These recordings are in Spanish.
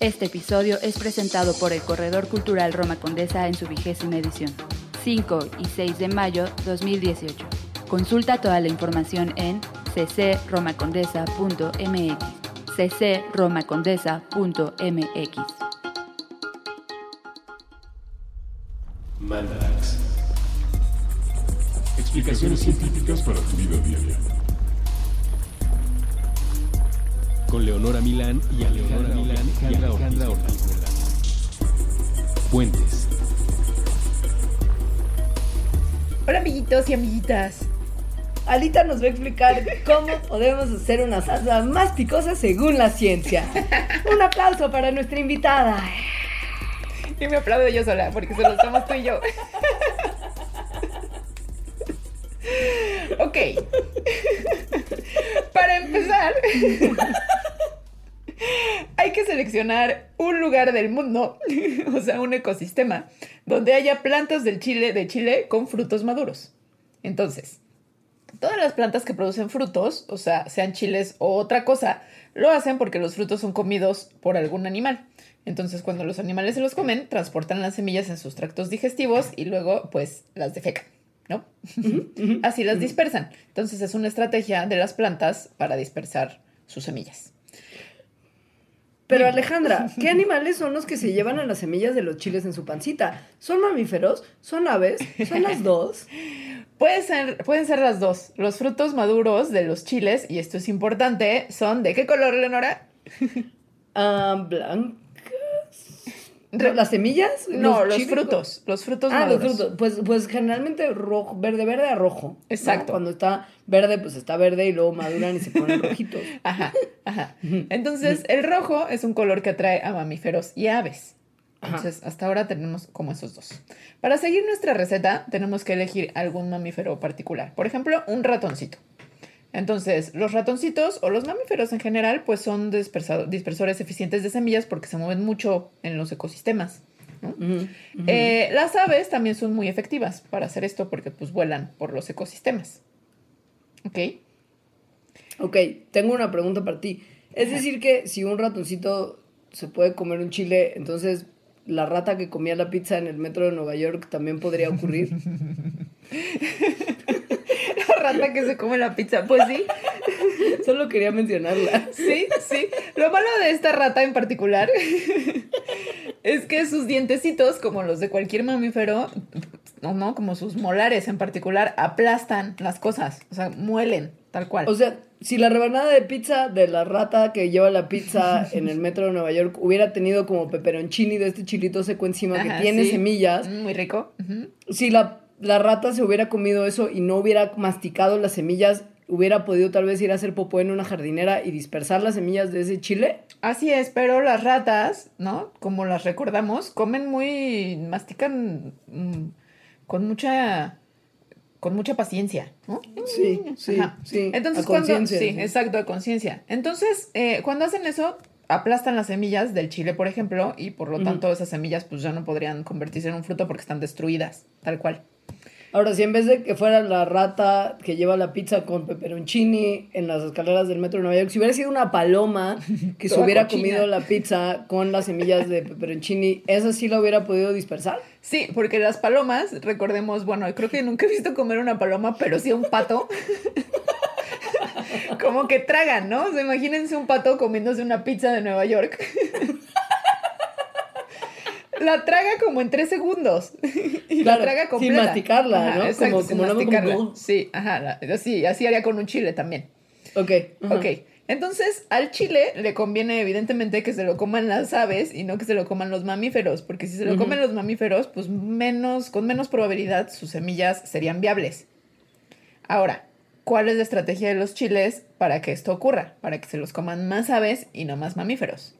Este episodio es presentado por el Corredor Cultural Roma Condesa en su vigésima edición, 5 y 6 de mayo 2018. Consulta toda la información en ccromacondesa.mx ccromacondesa.mx Mandarax. Explicaciones científicas para tu vida diaria. Con Leonora Milán y Alejandra Milán y Alejandra Ortiz. Puentes. Hola amiguitos y amiguitas. Alita nos va a explicar cómo podemos hacer una salsa más picosa según la ciencia. Un aplauso para nuestra invitada. Y me aplaudo yo sola porque solo estamos tú y yo. ok. Para empezar, seleccionar un lugar del mundo, o sea, un ecosistema, donde haya plantas del chile de Chile con frutos maduros. Entonces, todas las plantas que producen frutos, o sea, sean chiles o otra cosa, lo hacen porque los frutos son comidos por algún animal. Entonces, cuando los animales se los comen, transportan las semillas en sus tractos digestivos y luego, pues, las defecan, ¿no? Así las dispersan. Entonces, es una estrategia de las plantas para dispersar sus semillas. Pero Alejandra, ¿qué animales son los que se llevan a las semillas de los chiles en su pancita? ¿Son mamíferos? ¿Son aves? ¿Son las dos? Pueden ser, pueden ser las dos. Los frutos maduros de los chiles, y esto es importante, son ¿de qué color, Leonora? Ah, blancas. ¿Las semillas? No, los, frutos. Los frutos Ah, los frutos. Pues, pues generalmente rojo, verde, verde a rojo. ¿no? Exacto. Cuando está verde, pues está verde y luego maduran y se ponen rojitos. Ajá, ajá. Entonces, el rojo es un color que atrae a mamíferos y aves. Ajá. Entonces, hasta ahora tenemos como esos dos. Para seguir nuestra receta, tenemos que elegir algún mamífero particular. Por ejemplo, un ratoncito. Entonces, los ratoncitos o los mamíferos en general, pues son dispersores eficientes de semillas porque se mueven mucho en los ecosistemas. Eh, las aves también son muy efectivas para hacer esto porque pues vuelan por los ecosistemas. ¿Ok? Ok, tengo una pregunta para ti. Es decir que si un ratoncito se puede comer un chile, entonces la rata que comía la pizza en el metro de Nueva York también podría ocurrir. Rata que se come la pizza. Pues sí, Solo quería mencionarla. sí, sí. Lo malo de esta rata en particular es que sus dientecitos, como los de cualquier mamífero, no, no, como sus molares en particular, aplastan las cosas. O sea, muelen, tal cual. O sea, si la rebanada de pizza de la rata que lleva la pizza en el metro de Nueva York hubiera tenido como peperoncini de este chilito seco encima Ajá, que tiene sí. semillas, Mm, Muy rico. Si la, la rata se hubiera comido eso y no hubiera masticado las semillas, hubiera podido tal vez ir a hacer popó en una jardinera y dispersar las semillas de ese chile. Así es, pero las ratas, ¿no? Como las recordamos, comen muy, mastican mm, con mucha, con mucha paciencia, ¿no? Sí, sí, Ajá. sí. Entonces, a cuando, conciencia, sí, sí. exacto, de conciencia. Entonces, eh, cuando hacen eso, aplastan las semillas del chile, por ejemplo, y por lo tanto esas semillas pues ya no podrían convertirse en un fruto porque están destruidas, tal cual. Ahora, si en vez de que fuera la rata que lleva la pizza con peperoncini en las escaleras del metro de Nueva York, si hubiera sido una paloma que se hubiera cochina. comido la pizza con las semillas de peperoncini, ¿esa sí la hubiera podido dispersar? Sí, porque las palomas, recordemos, bueno, creo que nunca he visto comer una paloma, pero sí a un pato. Como que tragan, ¿no? O sea, imagínense un pato comiéndose una pizza de Nueva York. La traga como en tres segundos. Y Claro, la traga sin completa. masticarla, ¿no? Exacto, Como- sin como masticarla. como- Sí, ajá. la- sí, así haría con un chile también. Ok. ajá. Ok. Entonces, al chile le conviene evidentemente que se lo coman las aves y no que se lo coman los mamíferos, porque si se lo comen los mamíferos, pues menos, con menos probabilidad sus semillas serían viables. Ahora, ¿cuál es la estrategia de los chiles para que esto ocurra? Para que se los coman más aves y no más mamíferos.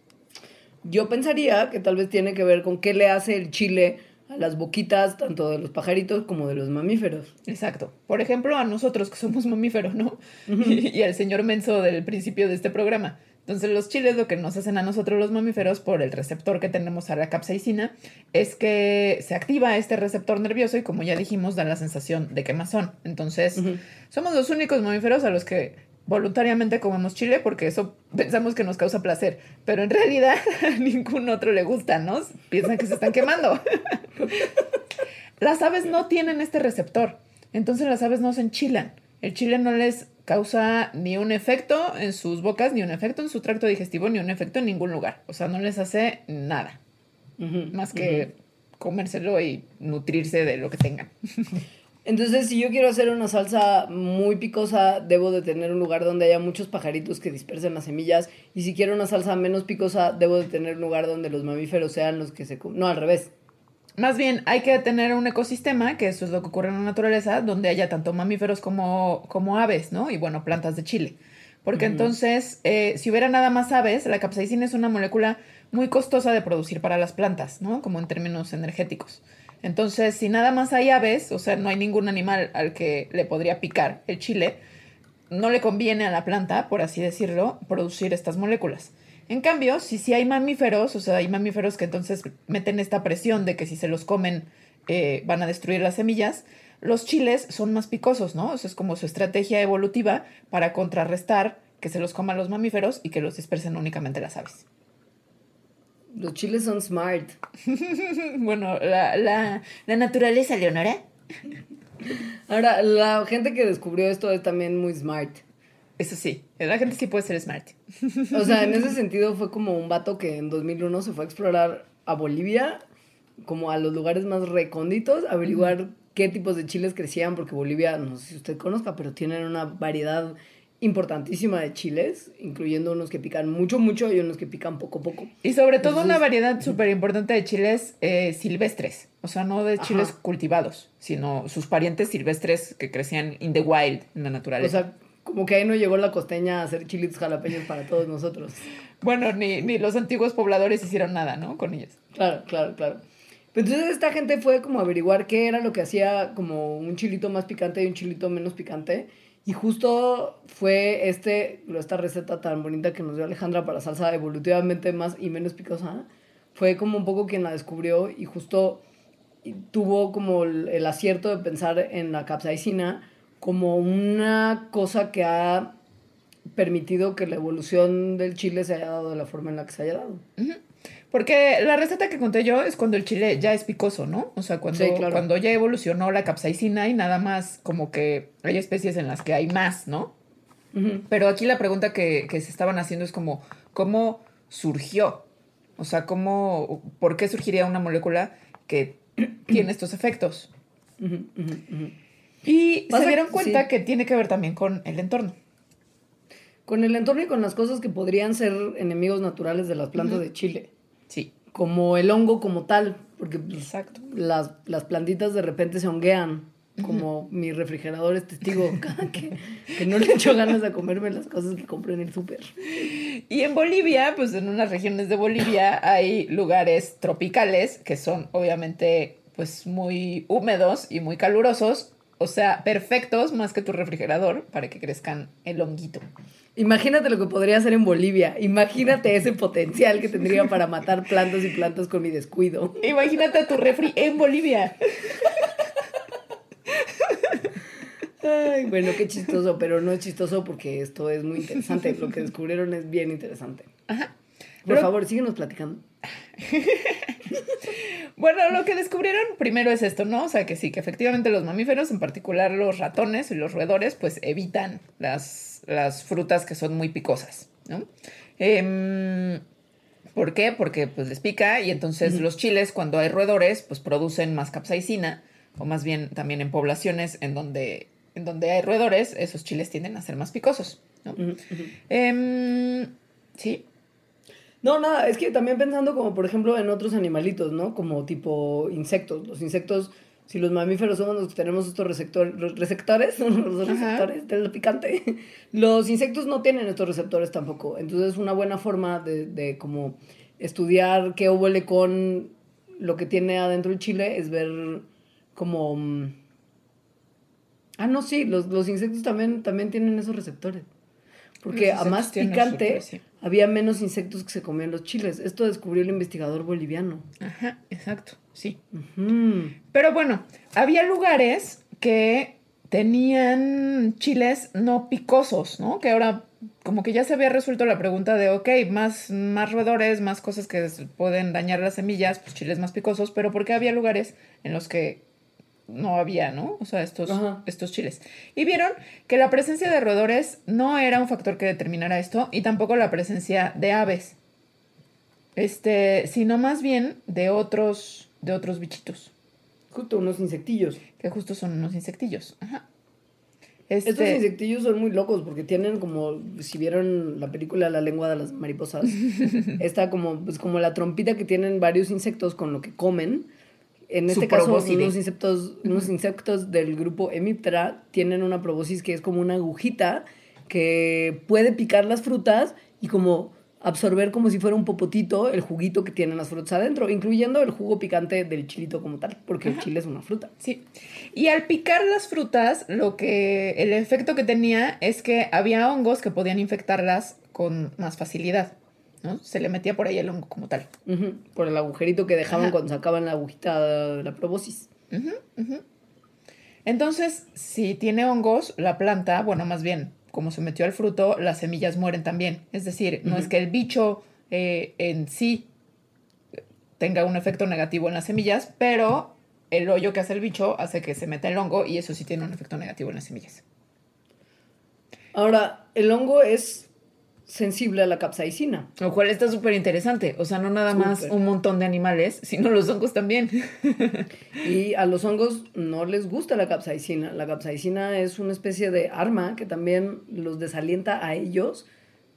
Yo pensaría que tal vez tiene que ver con qué le hace el chile a las boquitas tanto de los pajaritos como de los mamíferos. Exacto. Por ejemplo, a nosotros que somos mamíferos, ¿no? y, y al señor menso del principio de este programa. Entonces, los chiles lo que nos hacen a nosotros los mamíferos por el receptor que tenemos a la capsaicina es que se activa este receptor nervioso y como ya dijimos, da la sensación de quemazón. Entonces, somos los únicos mamíferos a los que voluntariamente comemos chile porque eso pensamos que nos causa placer, pero en realidad a ningún otro le gusta, ¿no? Piensan que se están quemando. las aves no tienen este receptor, entonces las aves no se enchilan. El chile no les causa ni un efecto en sus bocas, ni un efecto en su tracto digestivo, ni un efecto en ningún lugar. O sea, no les hace nada, más que comérselo y nutrirse de lo que tengan. Entonces, si yo quiero hacer una salsa muy picosa, debo de tener un lugar donde haya muchos pajaritos que dispersen las semillas. Y si quiero una salsa menos picosa, debo de tener un lugar donde los mamíferos sean los que se... No, al revés. Más bien, hay que tener un ecosistema, que eso es lo que ocurre en la naturaleza, donde haya tanto mamíferos como, como aves, ¿no? Y bueno, plantas de chile. Porque entonces, eh, si hubiera nada más aves, la capsaicina es una molécula muy costosa de producir para las plantas, ¿no? Como en términos energéticos. Entonces, si nada más hay aves, o sea, no hay ningún animal al que le podría picar el chile, no le conviene a la planta, por así decirlo, producir estas moléculas. En cambio, si sí hay mamíferos, o sea, hay mamíferos que entonces meten esta presión de que si se los comen eh, van a destruir las semillas, los chiles son más picosos, ¿no? Eso es como su estrategia evolutiva para contrarrestar que se los coman los mamíferos y que los dispersen únicamente las aves. Los chiles son smart. bueno, la, la, la naturaleza, Leonora. Ahora, la gente que descubrió esto es también muy smart. Eso sí, la gente sí puede ser smart. O sea, en ese sentido fue como un vato que en 2001 se fue a explorar a Bolivia, como a los lugares más recónditos, a averiguar qué tipos de chiles crecían, porque Bolivia, no sé si usted conozca, pero tienen una variedad importantísima de chiles, incluyendo unos que pican mucho, mucho y unos que pican poco, poco. Y sobre todo una variedad súper importante de chiles eh, silvestres, o sea, no de chiles Ajá. cultivados, sino sus parientes silvestres que crecían in the wild, en la O naturaleza. sea, como que ahí no llegó la costeña a hacer chilitos jalapeños para todos nosotros. bueno, ni, ni los antiguos pobladores hicieron nada, ¿no? Con ellos. Claro, claro, claro. Pero entonces esta gente fue como a averiguar qué era lo que hacía como un chilito más picante y un chilito menos picante. Y justo fue este, esta receta tan bonita que nos dio Alejandra para salsa evolutivamente más y menos picosa. Fue como un poco quien la descubrió y justo tuvo como el, acierto de pensar en la capsaicina como una cosa que ha permitido que la evolución del chile se haya dado de la forma en la que se haya dado. Porque la receta que conté yo es cuando el chile ya es picoso, ¿no? O sea, cuando, Sí, claro. cuando ya evolucionó la capsaicina y nada más como que hay especies en las que hay más, ¿no? Pero aquí la pregunta que, que se estaban haciendo es como, ¿cómo surgió? O sea, ¿cómo, ¿por qué surgiría una molécula que tiene estos efectos? Y se dieron cuenta sí. que tiene que ver también con el entorno. Con el entorno y con las cosas que podrían ser enemigos naturales de las plantas de Chile, como el hongo como tal, porque pues, exacto. las, las plantitas de repente se honguean, como mi refrigerador es testigo, que, que no le echo ganas de comerme las cosas que compré en el súper. Y en Bolivia, pues en unas regiones de Bolivia hay lugares tropicales que son obviamente pues muy húmedos y muy calurosos, o sea, perfectos más que tu refrigerador para que crezcan el honguito. Imagínate lo que podría hacer en Bolivia, imagínate ese potencial que tendría para matar plantas y plantas con mi descuido. Imagínate a tu refri en Bolivia. Ay, bueno, qué chistoso, pero no es chistoso porque esto es muy interesante. Lo que descubrieron es bien interesante. Ajá. Por Pero- favor, síguenos platicando. Bueno, lo que descubrieron primero es esto, ¿no? O sea, que sí, que efectivamente los mamíferos, en particular los ratones y los roedores, pues evitan las, las frutas que son muy picosas, ¿no? Em, ¿Por qué? Porque pues les pica y entonces los chiles, cuando hay roedores, pues producen más capsaicina, o más bien también en poblaciones en donde, en donde hay roedores, esos chiles tienden a ser más picosos, ¿no? Em, sí, No, nada, es que también pensando como por ejemplo en otros animalitos, ¿no? Como tipo insectos. Los insectos, si los mamíferos somos los que tenemos estos receptores, los receptores, los receptores del picante, los insectos no tienen estos receptores tampoco. Entonces una buena forma de, de como estudiar qué huele con lo que tiene adentro el chile es ver como... mm, Ah, no, sí, los, los insectos también, también tienen esos receptores. Porque a más picante. Había menos insectos que se comían los chiles. Esto descubrió el investigador boliviano. ajá, exacto, sí. Pero bueno, había lugares que tenían chiles no picosos, ¿no? Que ahora como que ya se había resuelto la pregunta de, ok, más, más roedores, más cosas que pueden dañar las semillas, pues chiles más picosos, pero porque había lugares en los que no había, ¿no? O sea, estos, Ajá. estos chiles. Y vieron que la presencia de roedores no era un factor que determinara esto y tampoco la presencia de aves. Este, sino más bien de otros, de otros bichitos, Justo unos insectillos. que justo son unos insectillos. Ajá. Estos Este, insectillos son muy locos porque tienen como, si vieron la película La lengua de las mariposas, está como, pues como la trompita que tienen varios insectos con lo que comen. En este caso, probóscide. unos insectos, unos insectos del grupo Hemiptera tienen una probóscis que es como una agujita que puede picar las frutas y como absorber como si fuera un popotito el juguito que tienen las frutas adentro, incluyendo el jugo picante del chilito como tal, porque el chile es una fruta. Sí. Y al picar las frutas, lo que el efecto que tenía es que había hongos que podían infectarlas con más facilidad, ¿no? Se le metía por ahí el hongo como tal. Por el agujerito que dejaban Ajá. cuando sacaban la agujita de la probóscis. Entonces, si tiene hongos, la planta, bueno, más bien, como se metió al fruto, las semillas mueren también. Es decir, no es que el bicho eh, en sí tenga un efecto negativo en las semillas, pero el hoyo que hace el bicho hace que se meta el hongo y eso sí tiene un efecto negativo en las semillas. Ahora, el hongo es sensible a la capsaicina. Lo cual está súper interesante. O sea, no nada más un montón de animales, sino los hongos también. Y a los hongos no les gusta la capsaicina. La capsaicina es una especie de arma que también los desalienta a ellos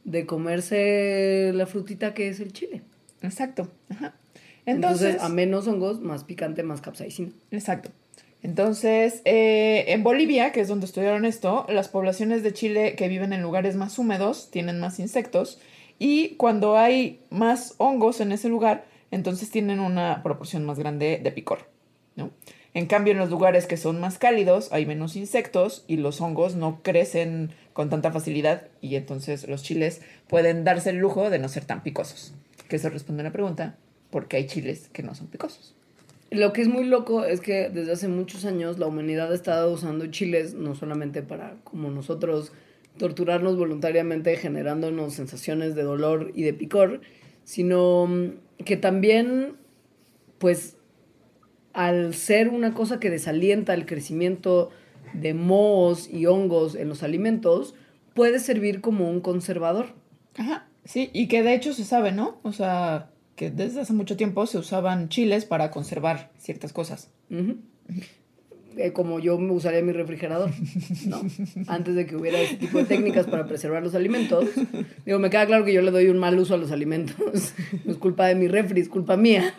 de comerse la frutita que es el chile. Exacto. Ajá. Entonces, Entonces, a menos hongos, más picante, más capsaicina. exacto. Entonces, eh, en Bolivia, que es donde estudiaron esto, las poblaciones de Chile que viven en lugares más húmedos tienen más insectos y cuando hay más hongos en ese lugar, entonces tienen una proporción más grande de picor. En cambio, en los lugares que son más cálidos hay menos insectos y los hongos no crecen con tanta facilidad y entonces los chiles pueden darse el lujo de no ser tan picosos. Que eso responde a la pregunta, ¿por qué hay chiles que no son picosos? Lo que es muy loco es que desde hace muchos años la humanidad ha estado usando chiles no solamente para, como nosotros, torturarnos voluntariamente generándonos sensaciones de dolor y de picor, sino mm, que también, pues, al ser una cosa que desalienta el crecimiento de mohos y hongos en los alimentos, puede servir como un conservador. Ajá, sí, y que de hecho se sabe, ¿no? O sea, que desde hace mucho tiempo se usaban chiles para conservar ciertas cosas. Eh, como yo me usaría mi refrigerador, ¿no? Antes de que hubiera este tipo de técnicas para preservar los alimentos. Digo, me queda claro que yo le doy un mal uso a los alimentos. No es culpa de mi refri, es culpa mía.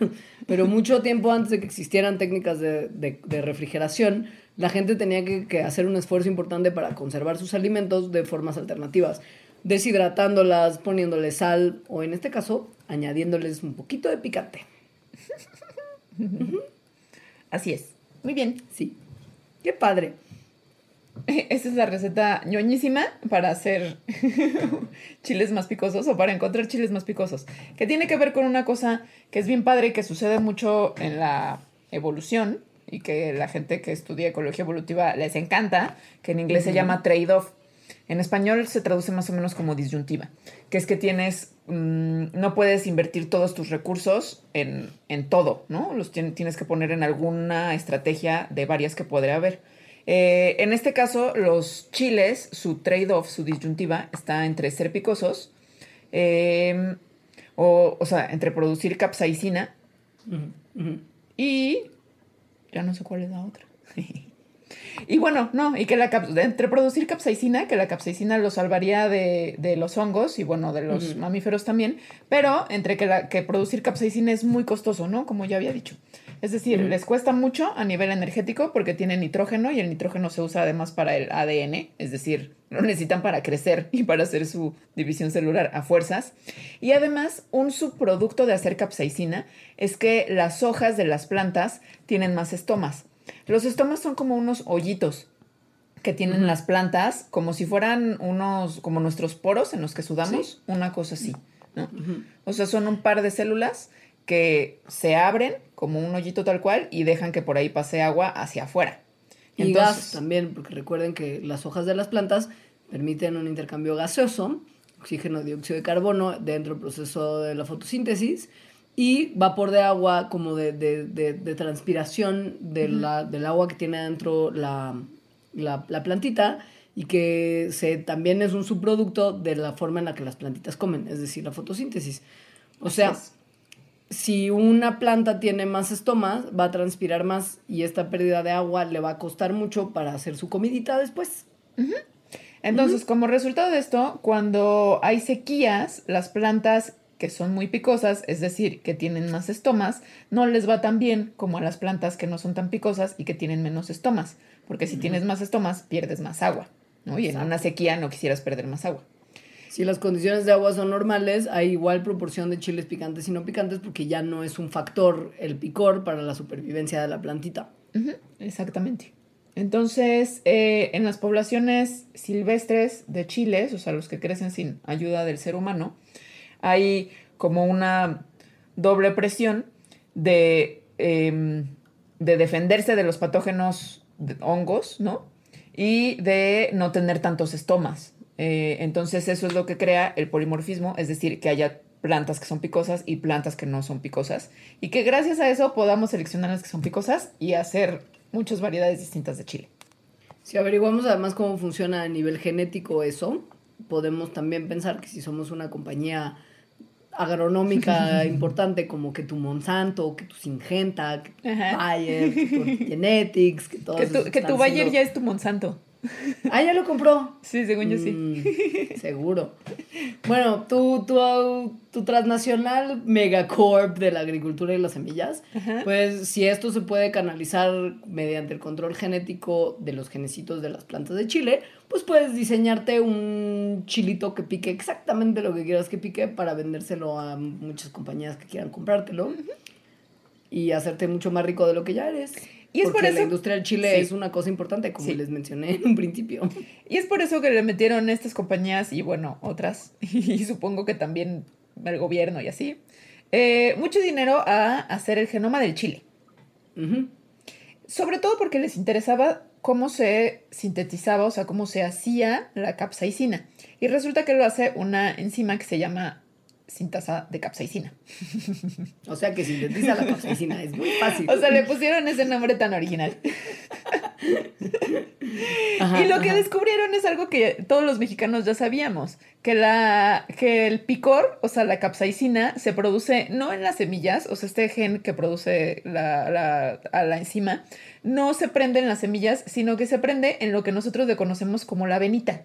Pero mucho tiempo antes de que existieran técnicas de, de- de refrigeración, la gente tenía que, que hacer un esfuerzo importante para conservar sus alimentos de formas alternativas. Deshidratándolas, poniéndoles sal o en este caso, añadiéndoles un poquito de picante. Así es. Muy bien. Sí. Qué padre. Esa es la receta ñoñísima para hacer chiles más picosos o para encontrar chiles más picosos. Que tiene que ver con una cosa que es bien padre y que sucede mucho en la evolución y que la gente que estudia ecología evolutiva les encanta, que en inglés se llama trade-off. En español se traduce más o menos como disyuntiva, que es que tienes, mm, no puedes invertir todos tus recursos en, en todo, ¿no? Los tien- tienes que poner en alguna estrategia de varias que podría haber. Eh, en este caso, los chiles, su trade-off, su disyuntiva, está entre ser picosos, eh, o, o sea, entre producir capsaicina y... Ya no sé cuál es la otra. y bueno, no, y que la entre producir capsaicina, que la capsaicina lo salvaría de, de los hongos y bueno, de los mamíferos también, pero entre que, la, que producir capsaicina es muy costoso, ¿no? Como ya había dicho. Es decir, les cuesta mucho a nivel energético porque tiene nitrógeno y el nitrógeno se usa además para el ADN, es decir, lo necesitan para crecer y para hacer su división celular a fuerzas. Y además, un subproducto de hacer capsaicina es que las hojas de las plantas tienen más estomas. Los estomas son como unos hoyitos que tienen las plantas, como si fueran unos, como nuestros poros en los que sudamos, una cosa así, ¿no? O sea, son un par de células que se abren como un hoyito tal cual y dejan que por ahí pase agua hacia afuera. Y Entonces- gas también, porque recuerden que las hojas de las plantas permiten un intercambio gaseoso, oxígeno, dióxido de carbono, dentro del proceso de la fotosíntesis, y vapor de agua como de, de- de- de transpiración de la- del agua que tiene adentro la, la- la plantita, y que se, también es un subproducto de la forma en la que las plantitas comen, es decir, la fotosíntesis. O sea, es. si una planta tiene más estomas, va a transpirar más y esta pérdida de agua le va a costar mucho para hacer su comidita después. Entonces, como resultado de esto, cuando hay sequías, las plantas que son muy picosas, es decir, que tienen más estomas, no les va tan bien como a las plantas que no son tan picosas y que tienen menos estomas, porque si tienes más estomas, pierdes más agua, ¿no? Y en una sequía no quisieras perder más agua. Si las condiciones de agua son normales, hay igual proporción de chiles picantes y no picantes porque ya no es un factor el picor para la supervivencia de la plantita. Exactamente. Entonces, eh, en las poblaciones silvestres de chiles, o sea, los que crecen sin ayuda del ser humano, hay como una doble presión de, em, de defenderse de los patógenos hongos, ¿no? Y de no tener tantos estomas. Eh, entonces, eso es lo que crea el polimorfismo, es decir, que haya plantas que son picosas y plantas que no son picosas. Y que gracias a eso podamos seleccionar las que son picosas y hacer muchas variedades distintas de chile. Si averiguamos además cómo funciona a nivel genético eso, podemos también pensar que si somos una compañía agronómica importante como que tu Monsanto, que tu Singenta, que tu Ajá. Bayer, que tu Genetics, que todos Que tu, que tu Bayer siendo- ya es tu Monsanto. Ah, ya lo compró. Sí, según yo sí. Mm, seguro. Bueno, tu, tu, tu transnacional megacorp de la agricultura y las semillas, Ajá. pues si esto se puede canalizar mediante el control genético de los genecitos de las plantas de chile, pues puedes diseñarte un chilito que pique exactamente lo que quieras que pique para vendérselo a muchas compañías que quieran comprártelo. Y hacerte mucho más rico de lo que ya eres. Y es por Porque la eso- industria del chile Sí. es una cosa importante, como Sí. les mencioné en un principio. Y es por eso que le metieron estas compañías y bueno, otras, y supongo que también el gobierno y así, eh, mucho dinero a hacer el genoma del chile. Sobre todo porque les interesaba cómo se sintetizaba, o sea, cómo se hacía la capsaicina. Y resulta que lo hace una enzima que se llama sintasa de capsaicina. O sea que sintetiza la capsaicina, es muy fácil. O sea, le pusieron ese nombre tan original. Ajá, y lo que descubrieron es algo que todos los mexicanos ya sabíamos, que, la, que el picor, o sea, la capsaicina, se produce no en las semillas, o sea, este gen que produce la, la- a la enzima, no se prende en las semillas, sino que se prende en lo que nosotros le conocemos como la venita.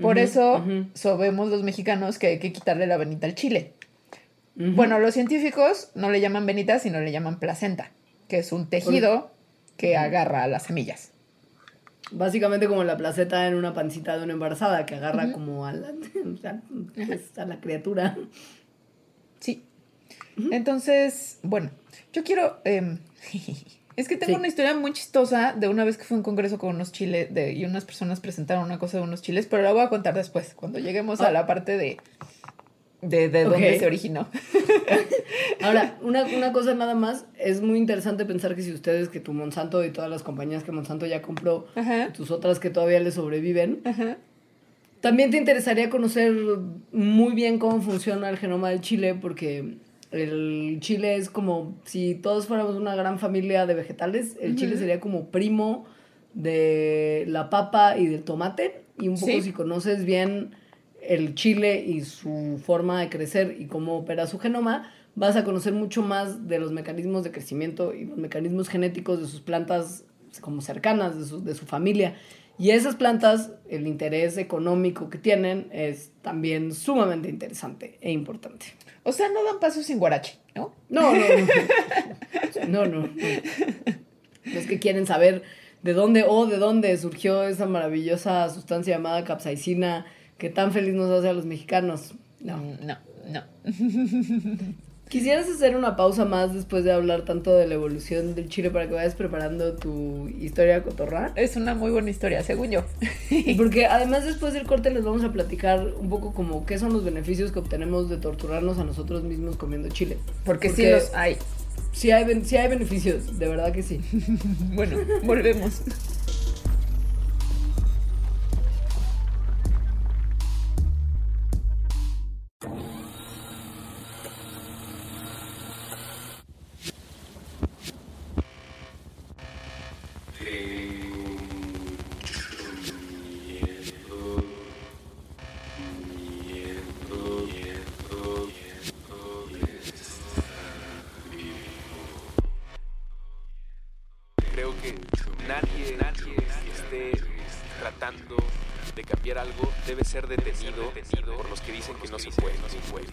Por eso sabemos los mexicanos que hay que quitarle la venita al chile. Bueno, los científicos no le llaman venita, sino le llaman placenta, que es un tejido que agarra a las semillas. Básicamente como la placeta en una pancita de una embarazada que agarra como a la, a la criatura. Sí. Entonces, bueno, yo quiero... em, es que tengo Sí. una historia muy chistosa de una vez que fui a un congreso con unos chiles de, y unas personas presentaron una cosa de unos chiles, pero la voy a contar después, cuando lleguemos a Ah. la parte de, de, de dónde se originó. Ahora, una, una cosa nada más, es muy interesante pensar que si ustedes, que tu Monsanto y todas las compañías que Monsanto ya compró, Ajá. tus otras que todavía le sobreviven, Ajá. También te interesaría conocer muy bien cómo funciona el genoma del chile, porque el chile es como si todos fuéramos una gran familia de vegetales, el chile sería como primo de la papa y del tomate, y un poco Sí. si conoces bien el chile y su forma de crecer y cómo opera su genoma, vas a conocer mucho más de los mecanismos de crecimiento y los mecanismos genéticos de sus plantas como cercanas, de su, de su familia. Y esas plantas, el interés económico que tienen es también sumamente interesante e importante. O sea, no dan paso sin guarache, ¿no? No, no, no. No, no. no. Los que quieren saber de dónde o de dónde surgió esa maravillosa sustancia llamada capsaicina que tan feliz nos hace a los mexicanos. No. Mm, No, no. ¿Quisieras hacer una pausa más después de hablar tanto de la evolución del chile para que vayas preparando tu historia cotorra? Es una muy buena historia, según yo. Porque además después del corte les vamos a platicar un poco como qué son los beneficios que obtenemos de torturarnos a nosotros mismos comiendo chile. Porque, Porque sí los hay. Sí hay, sí hay beneficios, de verdad que sí. bueno, volvemos. de cambiar algo debe ser detenido, por los que dicen que no se. No se puede.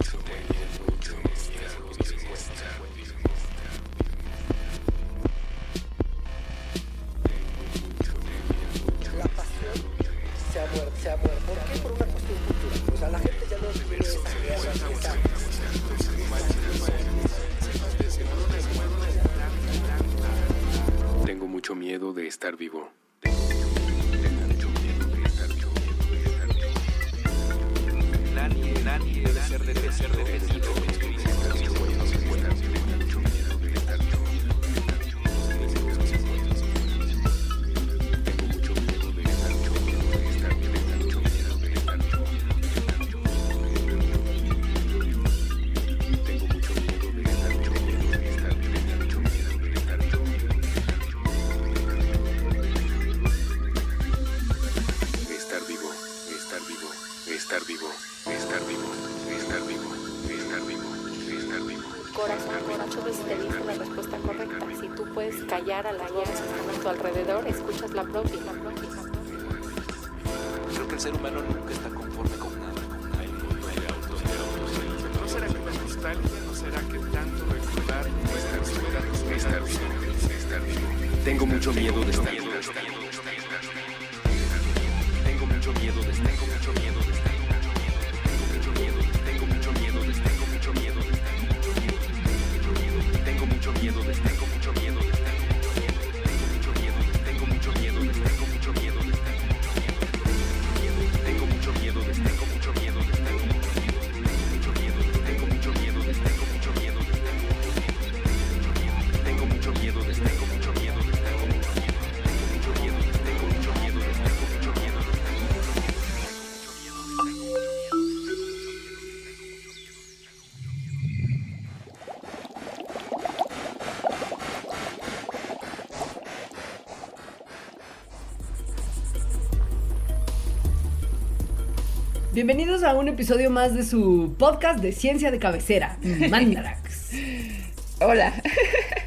Bienvenidos a un episodio más de su podcast de ciencia de cabecera, Mandarax. Hola.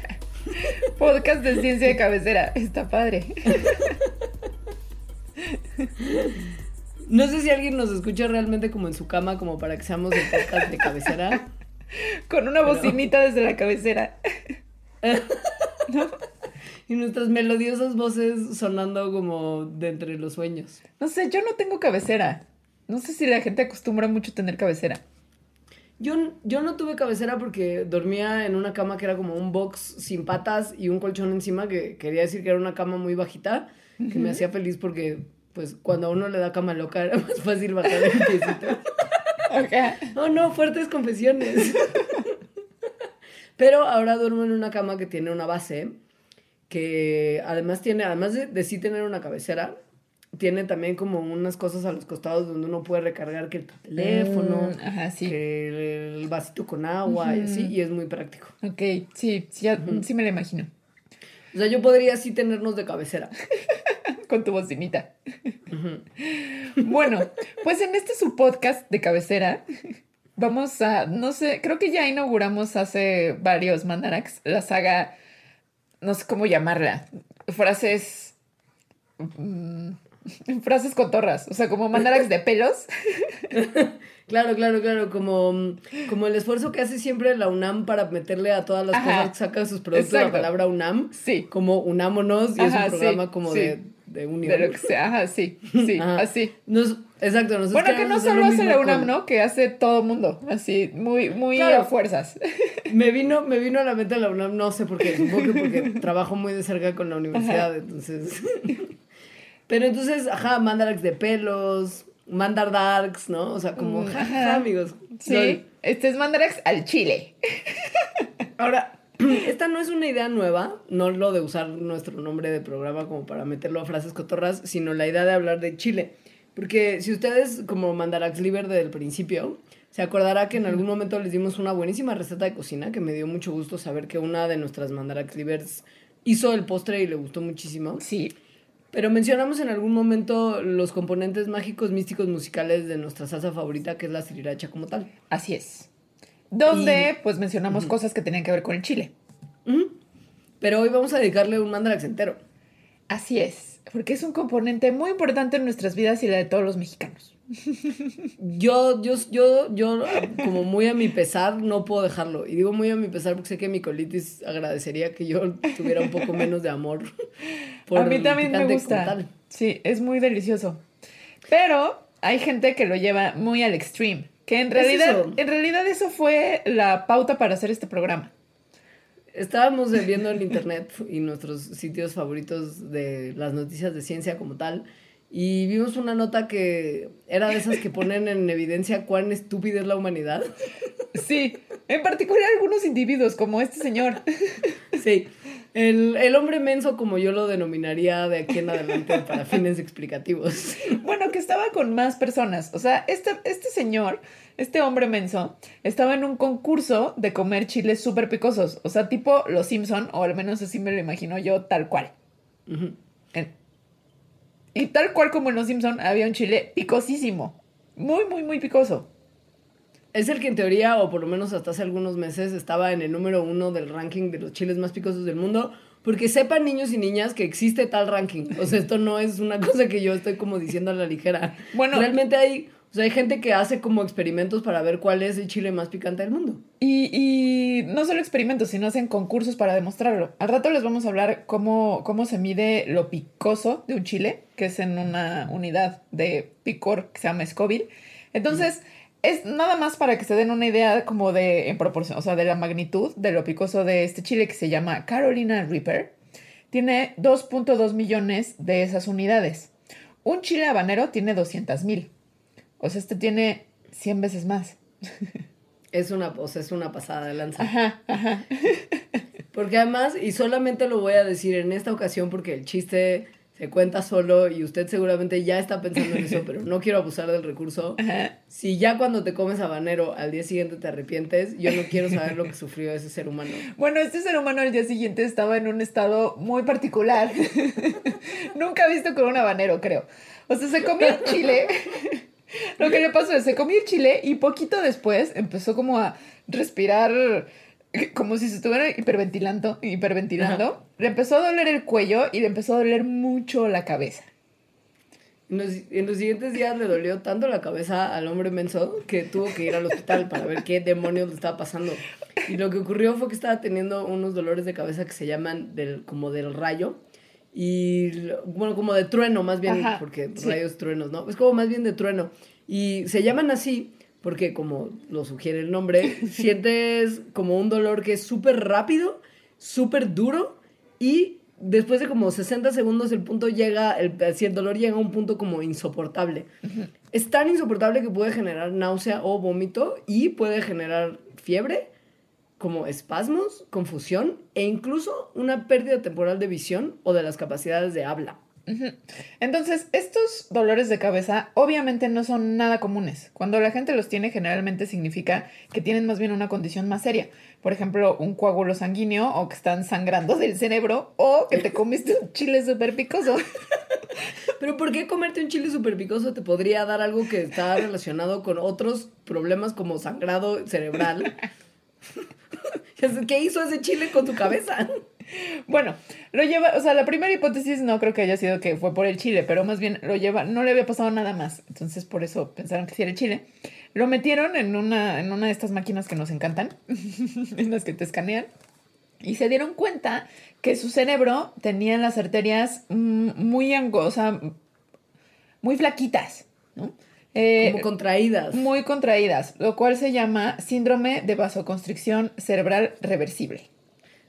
Podcast de ciencia de cabecera. Está padre. No sé si alguien nos escucha realmente como en su cama, como para que seamos el podcast de cabecera. Con una bocinita desde la cabecera. Y nuestras melodiosas voces sonando como de entre los sueños. No sé, yo no tengo cabecera. No sé si la gente acostumbra mucho tener cabecera. Yo, yo no tuve cabecera porque dormía en una cama que era como un box sin patas y un colchón encima, que quería decir que era una cama muy bajita, que me hacía feliz porque, pues, cuando a uno le da cama loca era más fácil bajar el piecito. Ok. Oh, no, fuertes confesiones. Pero ahora duermo en una cama que tiene una base, que además tiene, además de, de sí tener una cabecera, tiene también como unas cosas a los costados donde uno puede recargar que el teléfono, Mm, ajá, sí. que el vasito con agua y así, y es muy práctico. Ok, sí, sí, ya- sí me lo imagino. O sea, yo podría sí tenernos de cabecera. Con tu bocinita. Bueno, pues en este su podcast de cabecera, vamos a, no sé, creo que ya inauguramos hace varios Mandarax la saga, no sé cómo llamarla, frases, mm, frases cotorras, o sea, como Mandarax de pelos. Claro, claro, claro, como, como el esfuerzo que hace siempre la UNAM para meterle a todas las Ajá. cosas que saca de sus productos la palabra UNAM. Sí. Como unámonos y es un programa sí, como sí. de, de unión. De lo que sea, ajá, sí, sí, Ajá. así. Nos- exacto, nosotros Bueno, que no solo lo hace la UNAM, con- ¿no? Que hace todo mundo, así, muy, muy Claro. a fuerzas. Me vino, me vino a la mente la UNAM, no sé por qué, supongo que porque trabajo muy de cerca con la universidad, entonces. Pero entonces, ajá, mandarax de pelos, mandar darks, ¿no? O sea, como, Mm, ja, amigos. Sí, este es Mandarax al chile. Ahora, Esta no es una idea nueva, no lo de usar nuestro nombre de programa como para meterlo a frases cotorras, sino la idea de hablar de Chile. Porque si ustedes, como Mandarax Liber desde el principio, se acordará que en algún momento les dimos una buenísima receta de cocina que me dio mucho gusto saber que una de nuestras Mandarax Livers hizo el postre y le gustó muchísimo. Sí. Pero mencionamos en algún momento los componentes mágicos, místicos, musicales de nuestra salsa favorita, que es la sriracha como tal. Así es. Donde, pues, mencionamos cosas que tenían que ver con el chile. Pero hoy vamos a dedicarle un mandarax entero. Así es. Porque es un componente muy importante en nuestras vidas y la de todos los mexicanos. Yo, yo, yo, yo, como muy a mi pesar, no puedo dejarlo. Y digo muy a mi pesar porque sé que mi colitis agradecería que yo tuviera un poco menos de amor. por a mí también me gusta. Sí, es muy delicioso. Pero hay gente que lo lleva muy al extreme. Que en realidad, eso. en realidad eso fue la pauta para hacer este programa. Estábamos viendo en internet y nuestros sitios favoritos de las noticias de ciencia como tal. Y vimos una nota que era de esas que ponen en evidencia cuán estúpida es la humanidad. Sí, en particular algunos individuos como este señor. Sí, el, el hombre menso, como yo lo denominaría de aquí en adelante para fines explicativos. Bueno, que estaba con más personas. O sea, este, este señor, este hombre menso, estaba en un concurso de comer chiles súper picosos. O sea, tipo Los Simpson, o al menos así me lo imagino yo, tal cual. En- Y tal cual como en Los Simpson, había un chile picosísimo. Muy, muy, muy picoso. Es el que en teoría, o por lo menos hasta hace algunos meses, estaba en el número uno del ranking de los chiles más picosos del mundo. Porque sepan niños y niñas que existe tal ranking. O sea, esto no es una cosa que yo estoy como diciendo a la ligera. Bueno. realmente hay, sea, hay gente que hace como experimentos para ver cuál es el chile más picante del mundo. Y, y no solo experimentos, sino hacen concursos para demostrarlo. Al rato les vamos a hablar cómo, cómo se mide lo picoso de un chile, que es en una unidad de picor que se llama Scoville. Entonces, es nada más para que se den una idea como de, en proporción, o sea, de la magnitud de lo picoso de este chile que se llama Carolina Reaper. Tiene 2.2 millones de esas unidades. Un chile habanero tiene 200 mil. O sea, este tiene 100 veces más. Es una, o sea, es una pasada de lanza. Ajá, ajá. Porque además, y solamente lo voy a decir en esta ocasión porque el chiste se cuenta solo y usted seguramente ya está pensando en eso, pero no quiero abusar del recurso. Ajá. Si ya cuando te comes habanero al día siguiente te arrepientes, yo no quiero saber lo que sufrió ese ser humano. Bueno, este ser humano al día siguiente estaba en un estado muy particular. Nunca visto con un habanero, creo. O sea, se comió chile. Lo que le pasó es, se comió el chile y poquito después empezó como a respirar como si se estuviera hiperventilando, hiperventilando. Le empezó a doler el cuello y le empezó a doler mucho la cabeza. En los, en los siguientes días le dolió tanto la cabeza al hombre menso que tuvo que ir al hospital para ver qué demonios le estaba pasando. Y lo que ocurrió fue que estaba teniendo unos dolores de cabeza que se llaman del, como del rayo. Y bueno, como de trueno más bien, Ajá, porque sí. rayos truenos, ¿no? Es como más bien de trueno. Y se llaman así porque, como lo sugiere el nombre, sientes como un dolor que es súper rápido, súper duro y después de como 60 segundos el punto llega, el, el dolor llega a un punto como insoportable. Es tan insoportable que puede generar náusea o vómito y puede generar fiebre, como espasmos, confusión e incluso una pérdida temporal de visión o de las capacidades de habla. Entonces, estos dolores de cabeza obviamente no son nada comunes. Cuando la gente los tiene, generalmente significa que tienen más bien una condición más seria. Por ejemplo, un coágulo sanguíneo o que están sangrando del cerebro o que te comiste un chile súper picoso. Pero ¿por qué comerte un chile súper picoso te podría dar algo que está relacionado con otros problemas como sangrado cerebral? ¿Qué hizo ese chile con tu cabeza? Bueno, lo lleva, o sea, la primera hipótesis no creo que haya sido que fue por el chile, pero más bien lo lleva, no le había pasado nada más. Entonces, por eso pensaron que sí era el chile. Lo metieron en una, en una de estas máquinas que nos encantan, en las que te escanean. Y se dieron cuenta que su cerebro tenía las arterias mm, muy angosas, muy flaquitas, ¿no? Eh, Como contraídas. muy contraídas, lo cual se llama síndrome de vasoconstricción cerebral reversible.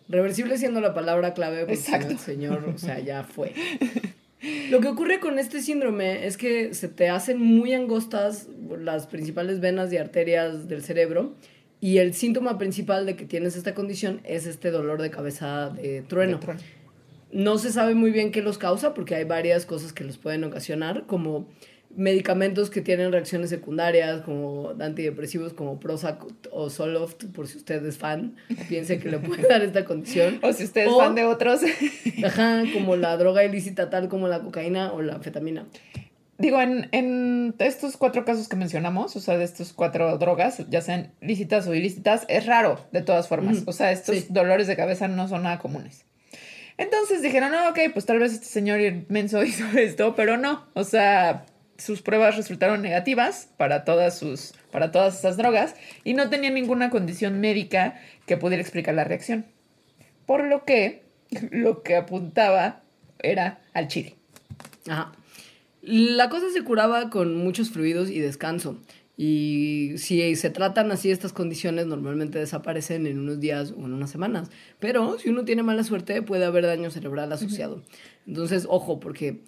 Reversible siendo la palabra clave porque Exacto. el señor, o sea, ya fue. Lo que ocurre con este síndrome es que se te hacen muy angostas las principales venas y arterias del cerebro Y el síntoma principal de que tienes esta condición es este dolor de cabeza de trueno. De trueno. No se sabe muy bien qué los causa porque hay varias cosas que los pueden ocasionar, como medicamentos que tienen reacciones secundarias, como antidepresivos como Prozac o Zoloft, por si usted es fan, piense que le puede dar esta condición. O si usted es O- fan de otros. Ajá, como la droga ilícita tal como la cocaína o la anfetamina. Digo, en, en estos cuatro casos que mencionamos, o sea, de estos cuatro drogas, ya sean lícitas o ilícitas, es raro de todas formas. O sea, estos Sí. dolores de cabeza no son nada comunes. Entonces dijeron, no, ok, pues tal vez este señor inmenso hizo esto, pero no. O sea, sus pruebas resultaron negativas para todas sus, para todas esas drogas y no tenía ninguna condición médica que pudiera explicar la reacción. Por lo que lo que apuntaba era al chile. Ajá. La cosa se curaba con muchos fluidos y descanso. Y si se tratan así estas condiciones, normalmente desaparecen en unos días o en unas semanas. Pero si uno tiene mala suerte, puede haber daño cerebral asociado. Entonces, ojo, porque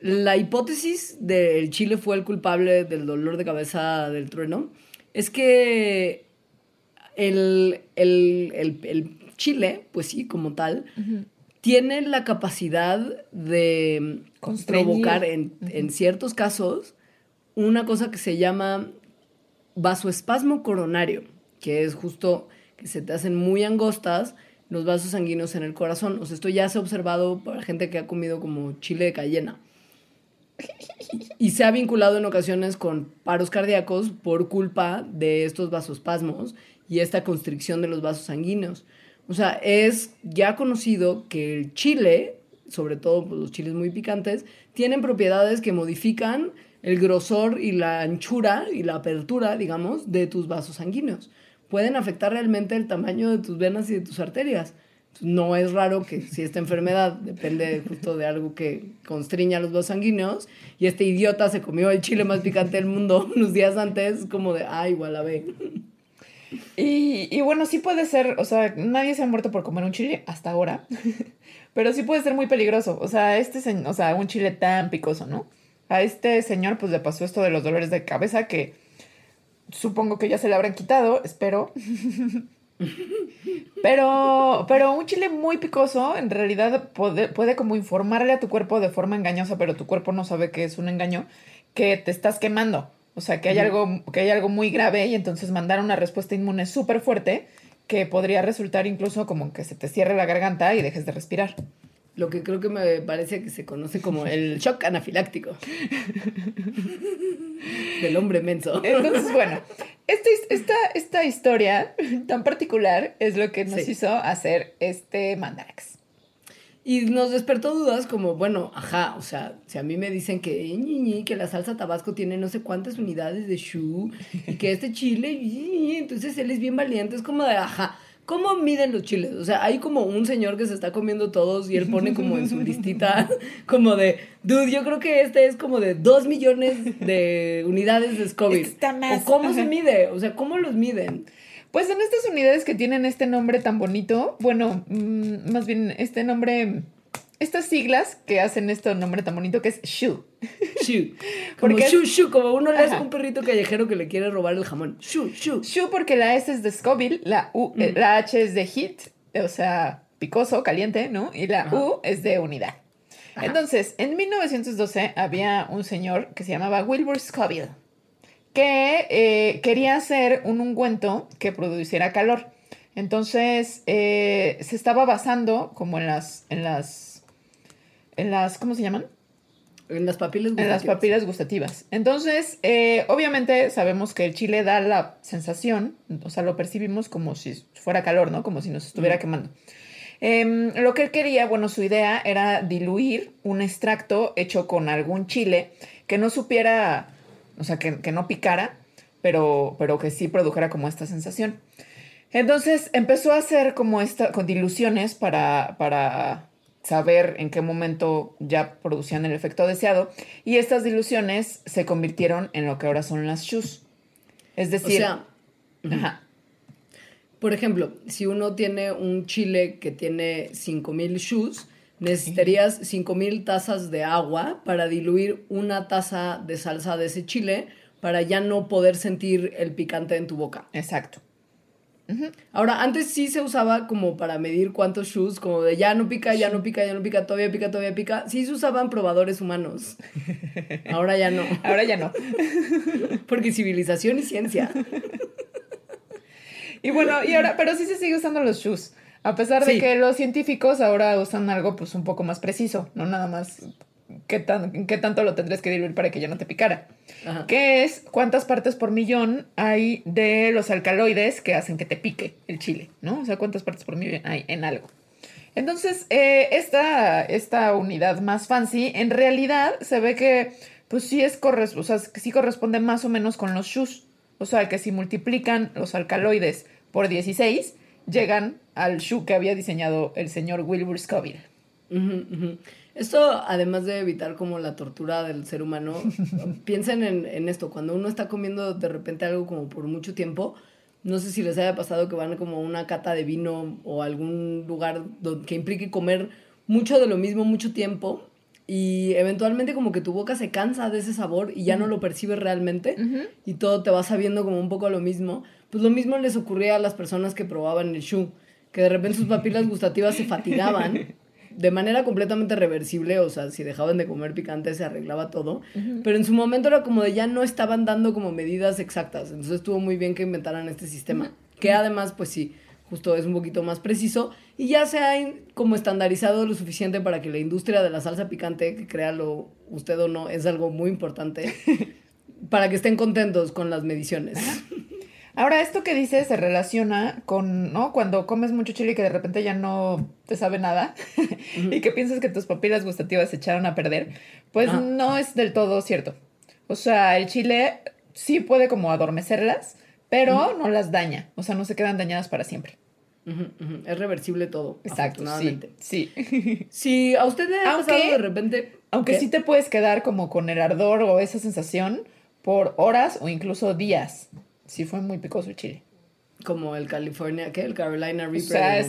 la hipótesis del chile fue el culpable del dolor de cabeza del trueno es que el, el, el- el chile, pues sí, como tal, tiene la capacidad de Constreñir. provocar en, en ciertos casos una cosa que se llama vasoespasmo coronario, que es justo que se te hacen muy angostas los vasos sanguíneos en el corazón. O sea, esto ya se ha observado para gente que ha comido como chile de cayena. Y se ha vinculado en ocasiones con paros cardíacos por culpa de estos vasospasmos y esta constricción de los vasos sanguíneos. O sea, es ya conocido que el chile, sobre todo pues, los chiles muy picantes, tienen propiedades que modifican el grosor y la anchura y la apertura, digamos, de tus vasos sanguíneos. Pueden afectar realmente el tamaño de tus venas y de tus arterias. No es raro que si esta enfermedad depende justo de algo que constriña los vasos sanguíneos y este idiota se comió el chile más picante del mundo unos días antes, como de, ah, igual la ve. Y, y bueno, sí puede ser, o sea, nadie se ha muerto por comer un chile hasta ahora, pero sí puede ser muy peligroso. O sea, este, o sea, un chile tan picoso, ¿no? A este señor pues le pasó esto de los dolores de cabeza que supongo que ya se le habrán quitado, espero. Pero, pero un chile muy picoso en realidad puede, puede como informarle a tu cuerpo de forma engañosa, pero tu cuerpo no sabe que es un engaño, que te estás quemando. O sea, que hay, algo, que hay algo muy grave y entonces mandar una respuesta inmune súper fuerte que podría resultar incluso como que se te cierre la garganta y dejes de respirar. Lo que creo que me parece que se conoce como el shock anafiláctico. Del hombre menso. Entonces, bueno, esta, esta, esta historia tan particular es lo que nos Sí. hizo hacer este Mandarax. Y nos despertó dudas como, bueno, ajá, o sea, si a mí me dicen que, ñi, que la salsa tabasco tiene no sé cuántas unidades de shu y que este chile, entonces él es bien valiente, es como de, ajá, ¿cómo miden los chiles? O sea, hay como un señor que se está comiendo todos y él pone como en su listita, como de, dude, yo creo que este es como de dos millones de unidades de Scoville. Está más, ¿O cómo se mide? O sea, ¿cómo los miden? Pues en estas unidades que tienen este nombre tan bonito, bueno, mm, más bien este nombre, estas siglas que hacen este nombre tan bonito que es SHU. Shu. Como Porque shu, shu, como uno le hace un perrito callejero que le quiere robar el jamón. Shu, shu. SHU porque la S es de Scoville, la, U, eh, la H es de heat, o sea, picoso, caliente, ¿no? Y la Ajá. U es de unidad. Ajá. Entonces, en 1912 había un señor que se llamaba Wilbur Scoville, que eh, quería hacer un ungüento que produciera calor. Entonces, eh, se estaba basando como en las, en las, en las, ¿cómo se llaman? En las papilas En las gustativas. papilas gustativas. Entonces, eh, obviamente sabemos que el chile da la sensación, o sea, lo percibimos como si fuera calor, ¿no? Como si nos estuviera quemando. Em, lo que él quería, bueno, su idea era diluir un extracto hecho con algún chile que no supiera, o sea, que, que no picara, pero, pero que sí produjera como esta sensación. Entonces empezó a hacer como esta, con diluciones para, para saber en qué momento ya producían el efecto deseado. Y estas diluciones se convirtieron en lo que ahora son las shoes. Es O decir, sea, ajá, por ejemplo, si uno tiene un chile que tiene 5000 shus, necesitarías 5000 tazas de agua para diluir una taza de salsa de ese chile para ya no poder sentir el picante en tu boca. exacto. Ahora, antes sí se usaba como para medir cuántos shoes, como de ya no pica, ya no pica, ya no pica, todavía pica, todavía pica. Sí se usaban probadores humanos. Ahora ya no. Ahora ya no. Porque civilización y ciencia. Y bueno, y ahora, pero sí se sigue usando los shoes. A pesar de Sí. que los científicos ahora usan algo pues un poco más preciso, no nada más qué, tan, qué tanto lo tendrías que diluir para que ya no te picara. Ajá. Que es cuántas partes por millón hay de los alcaloides que hacen que te pique el chile, ¿no? O sea, cuántas partes por millón hay en algo. Entonces, eh, esta, esta unidad más fancy, en realidad se ve que, pues sí es corres o sea, que sí corresponde más o menos con los shus. O sea, que si multiplican los alcaloides por 16, llegan al shu que había diseñado el señor Wilbur Scoville. Ujú, ujú. Esto, además de evitar como la tortura del ser humano, piensen en, en esto, cuando uno está comiendo de repente algo como por mucho tiempo, no sé si les haya pasado que van como a una cata de vino o algún lugar donde, que implique comer mucho de lo mismo mucho tiempo y eventualmente como que tu boca se cansa de ese sabor y ya no lo percibes realmente y todo te va sabiendo como un poco a lo mismo. Pues lo mismo les ocurría a las personas que probaban el shu, que de repente sus papilas gustativas se fatigaban de manera completamente reversible, o sea, si dejaban de comer picante se arreglaba todo, pero en su momento era como de ya no estaban dando como medidas exactas, entonces estuvo muy bien que inventaran este sistema, que además pues sí, justo es un poquito más preciso y ya se ha como estandarizado lo suficiente para que la industria de la salsa picante, que créalo usted o no, es algo muy importante, para que estén contentos con las mediciones. Ahora, esto que dices se relaciona con, ¿no? Cuando comes mucho chile y que de repente ya no te sabe nada y que piensas que tus papilas gustativas se echaron a perder, pues Ajá. no es del todo cierto. O sea, el chile sí puede como adormecerlas, pero no las daña. O sea, no se quedan dañadas para siempre. Es reversible todo, Exacto, sí. Sí. Si a usted le ha Aunque- pasado de repente... Aunque ¿Qué? sí te puedes quedar como con el ardor o esa sensación por horas o incluso días. Si fue muy picoso el chile. Como el California, ¿qué? El Carolina Reaper. O sea,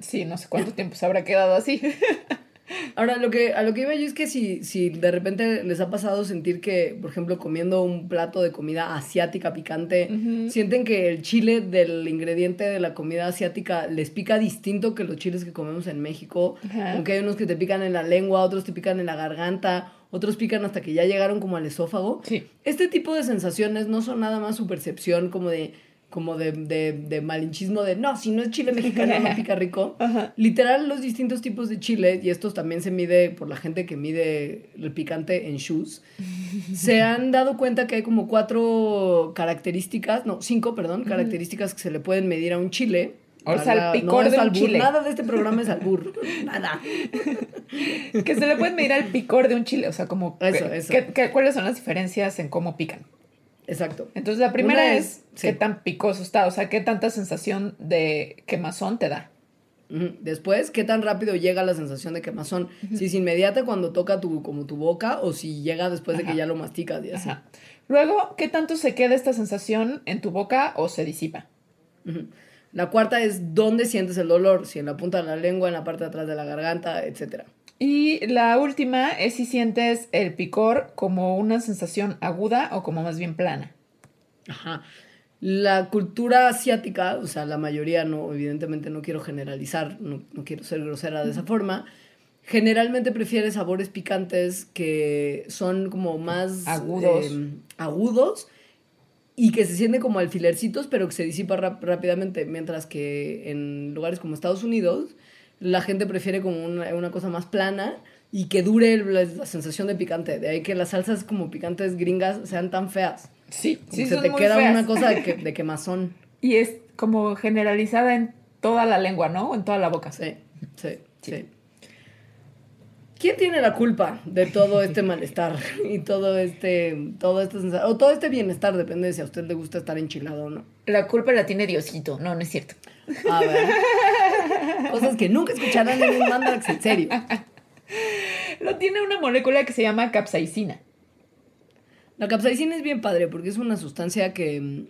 sí, no sé cuánto tiempo se habrá quedado así. Ahora, lo que, a lo que iba yo es que si, si de repente les ha pasado sentir que, por ejemplo, comiendo un plato de comida asiática picante, sienten que el chile del ingrediente de la comida asiática les pica distinto que los chiles que comemos en México. Aunque hay unos que te pican en la lengua, otros te pican en la garganta, otros pican hasta que ya llegaron como al esófago. Sí. Este tipo de sensaciones no son nada más su percepción como de como de, de, de malinchismo de no, si no es chile mexicano no pica rico. Ajá. Literal, los distintos tipos de chile, y estos también se mide por la gente que mide el picante en shoes, se han dado cuenta que hay como cuatro características, no, cinco, perdón, características que se le pueden medir a un chile. O sea, el Para- picor es de un albur, chile. Nada de este programa es albur. Nada. que se le puede medir al picor de un chile. O sea, como. Eso, que- eso. que- que- ¿Cuáles son las diferencias en cómo pican? Exacto. Entonces, la primera Una es, es- sí. qué tan picoso está. O sea, qué tanta sensación de quemazón te da. Después, ¿qué tan rápido llega la sensación de quemazón? Si es inmediata cuando toca tu, como tu boca o si llega después de que ya lo masticas y así. Ajá. Luego, ¿qué tanto se queda esta sensación en tu boca o se disipa? La cuarta es dónde sientes el dolor, si en la punta de la lengua, en la parte de atrás de la garganta, etc. Y la última es si sientes el picor como una sensación aguda o como más bien plana. Ajá. La cultura asiática, o sea, la mayoría no, evidentemente no quiero generalizar, no, no quiero ser grosera de esa forma, generalmente prefiere sabores picantes que son como más Agudos. eh, agudos y que se sienten como alfilercitos, pero que se disipa rápidamente, mientras que en lugares como Estados Unidos la gente prefiere como una, una cosa más plana y que dure la, la sensación de picante. De ahí que las salsas como picantes gringas sean tan feas. Sí, Como sí, se son te muy queda feas. una cosa de, que, de quemazón. Y es como generalizada en toda la lengua, ¿no? O en toda la boca. Sí, sí, sí. ¿Quién tiene la culpa de todo este malestar y todo este, todo este o todo este bienestar? Depende de si a usted le gusta estar enchilado o no. La culpa la tiene Diosito. No, no es cierto. A ver. Cosas que nunca escucharán en un Mandarax, en serio. Lo tiene una molécula que se llama capsaicina. La capsaicina es bien padre porque es una sustancia que mm,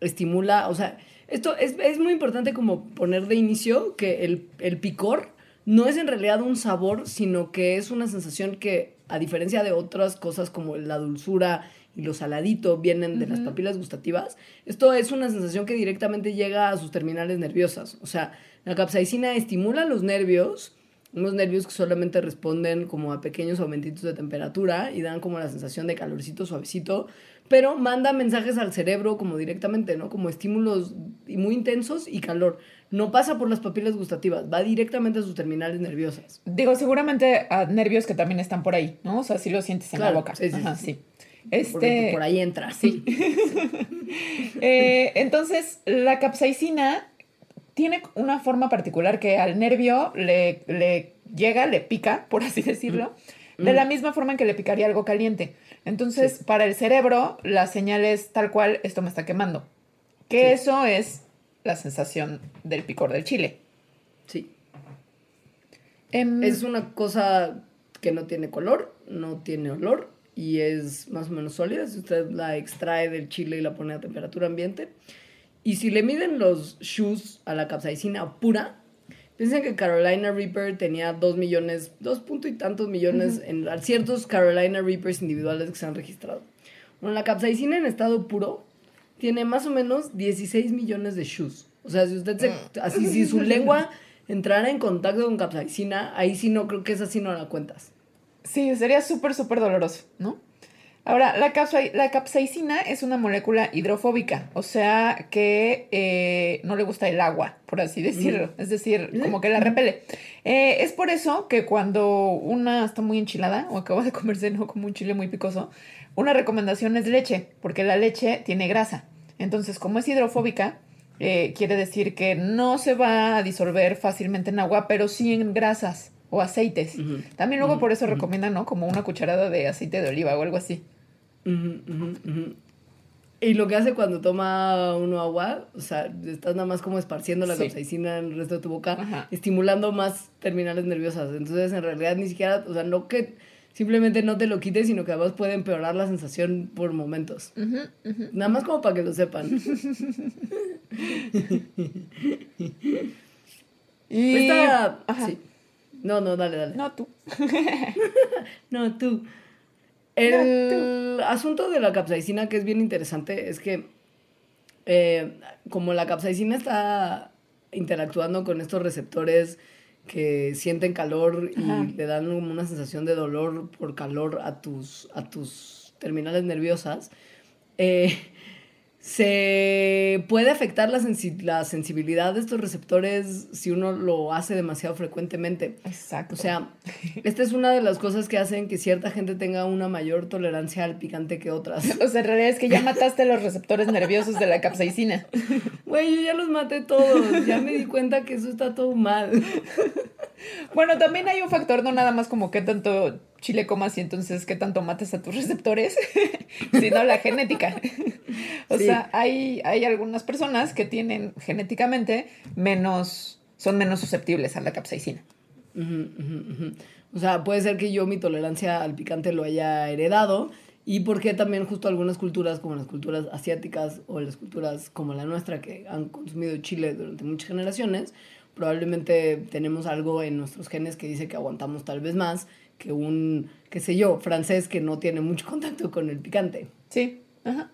estimula, o sea, esto es, es muy importante como poner de inicio que el, el picor no es en realidad un sabor, sino que es una sensación que, a diferencia de otras cosas como la dulzura y lo saladito vienen de las papilas gustativas, esto es una sensación que directamente llega a sus terminales nerviosas. O sea, la capsaicina estimula los nervios, unos nervios que solamente responden como a pequeños aumentitos de temperatura y dan como la sensación de calorcito suavecito, pero manda mensajes al cerebro como directamente, ¿no? Como estímulos muy intensos y calor. No pasa por las papilas gustativas, va directamente a sus terminales nerviosas. Digo, seguramente a nervios que también están por ahí, ¿no? O sea, si lo sientes en Claro, la boca. sí, sí, Ajá, sí. sí. Porque Este, por ahí entra. Sí. Eh, entonces, la capsaicina tiene una forma particular que al nervio le, le llega, le pica, por así decirlo, de la misma forma en que le picaría algo caliente. Entonces, para el cerebro, la señal es tal cual, esto me está quemando. Que Sí. eso es la sensación del picor del chile. Sí. Em, Es una cosa que no tiene color, no tiene olor y es más o menos sólida. Si usted la extrae del chile y la pone a temperatura ambiente. Y si le miden los shoes a la capsaicina pura, piensen que Carolina Reaper tenía dos millones, dos punto y tantos millones en ciertos Carolina Reapers individuales que se han registrado. Bueno, la capsaicina en estado puro tiene más o menos 16 millones de shoes. O sea, si usted se, así, si su lengua entrara en contacto con capsaicina, ahí sí no creo que esa sí no la cuentas. Sí, sería súper, súper doloroso, ¿no? Ahora, la, capsa- la capsaicina es una molécula hidrofóbica, o sea que eh, no le gusta el agua, por así decirlo. Es decir, como que la repele. Eh, es por eso que cuando una está muy enchilada o acaba de comerse ¿no? como un chile muy picoso, una recomendación es leche, porque la leche tiene grasa. Entonces, como es hidrofóbica, eh, quiere decir que no se va a disolver fácilmente en agua, pero sí en grasas o aceites. También luego por eso recomiendan, ¿no? Como una cucharada de aceite de oliva o algo así. Y lo que hace cuando toma uno agua, o sea, estás nada más como esparciendo la Sí. capsaicina en el resto de tu boca, Ajá. estimulando más terminales nerviosas. Entonces, en realidad, ni siquiera, o sea, no que simplemente no te lo quites, sino que además puede empeorar la sensación por momentos. Nada más como para que lo sepan. Y... Esta- Ajá. sí. No, no, dale, dale. No, tú. No, tú. El asunto de la capsaicina que es bien interesante es que eh, como la capsaicina está interactuando con estos receptores que sienten calor y Ajá. le dan como una sensación de dolor por calor a tus, a tus terminales nerviosas, eh, se puede afectar la, sensi- la sensibilidad de estos receptores si uno lo hace demasiado frecuentemente. Exacto. O sea, esta es una de las cosas que hacen que cierta gente tenga una mayor tolerancia al picante que otras. O sea, en realidad es que ya mataste los receptores nerviosos de la capsaicina. Güey, yo ya los maté todos. Ya me di cuenta que eso está todo mal. Bueno, también hay un factor, no nada más como qué tanto chile comas y entonces qué tanto mates a tus receptores, sino la genética. O Sí. sea, hay, hay algunas personas que tienen genéticamente menos, son menos susceptibles a la capsaicina. Ujú, ujú, ujú. O sea, puede ser que yo mi tolerancia al picante lo haya heredado y porque también justo algunas culturas como las culturas asiáticas o las culturas como la nuestra que han consumido chile durante muchas generaciones, probablemente tenemos algo en nuestros genes que dice que aguantamos tal vez más que un, qué sé yo, francés que no tiene mucho contacto con el picante. Sí, ajá.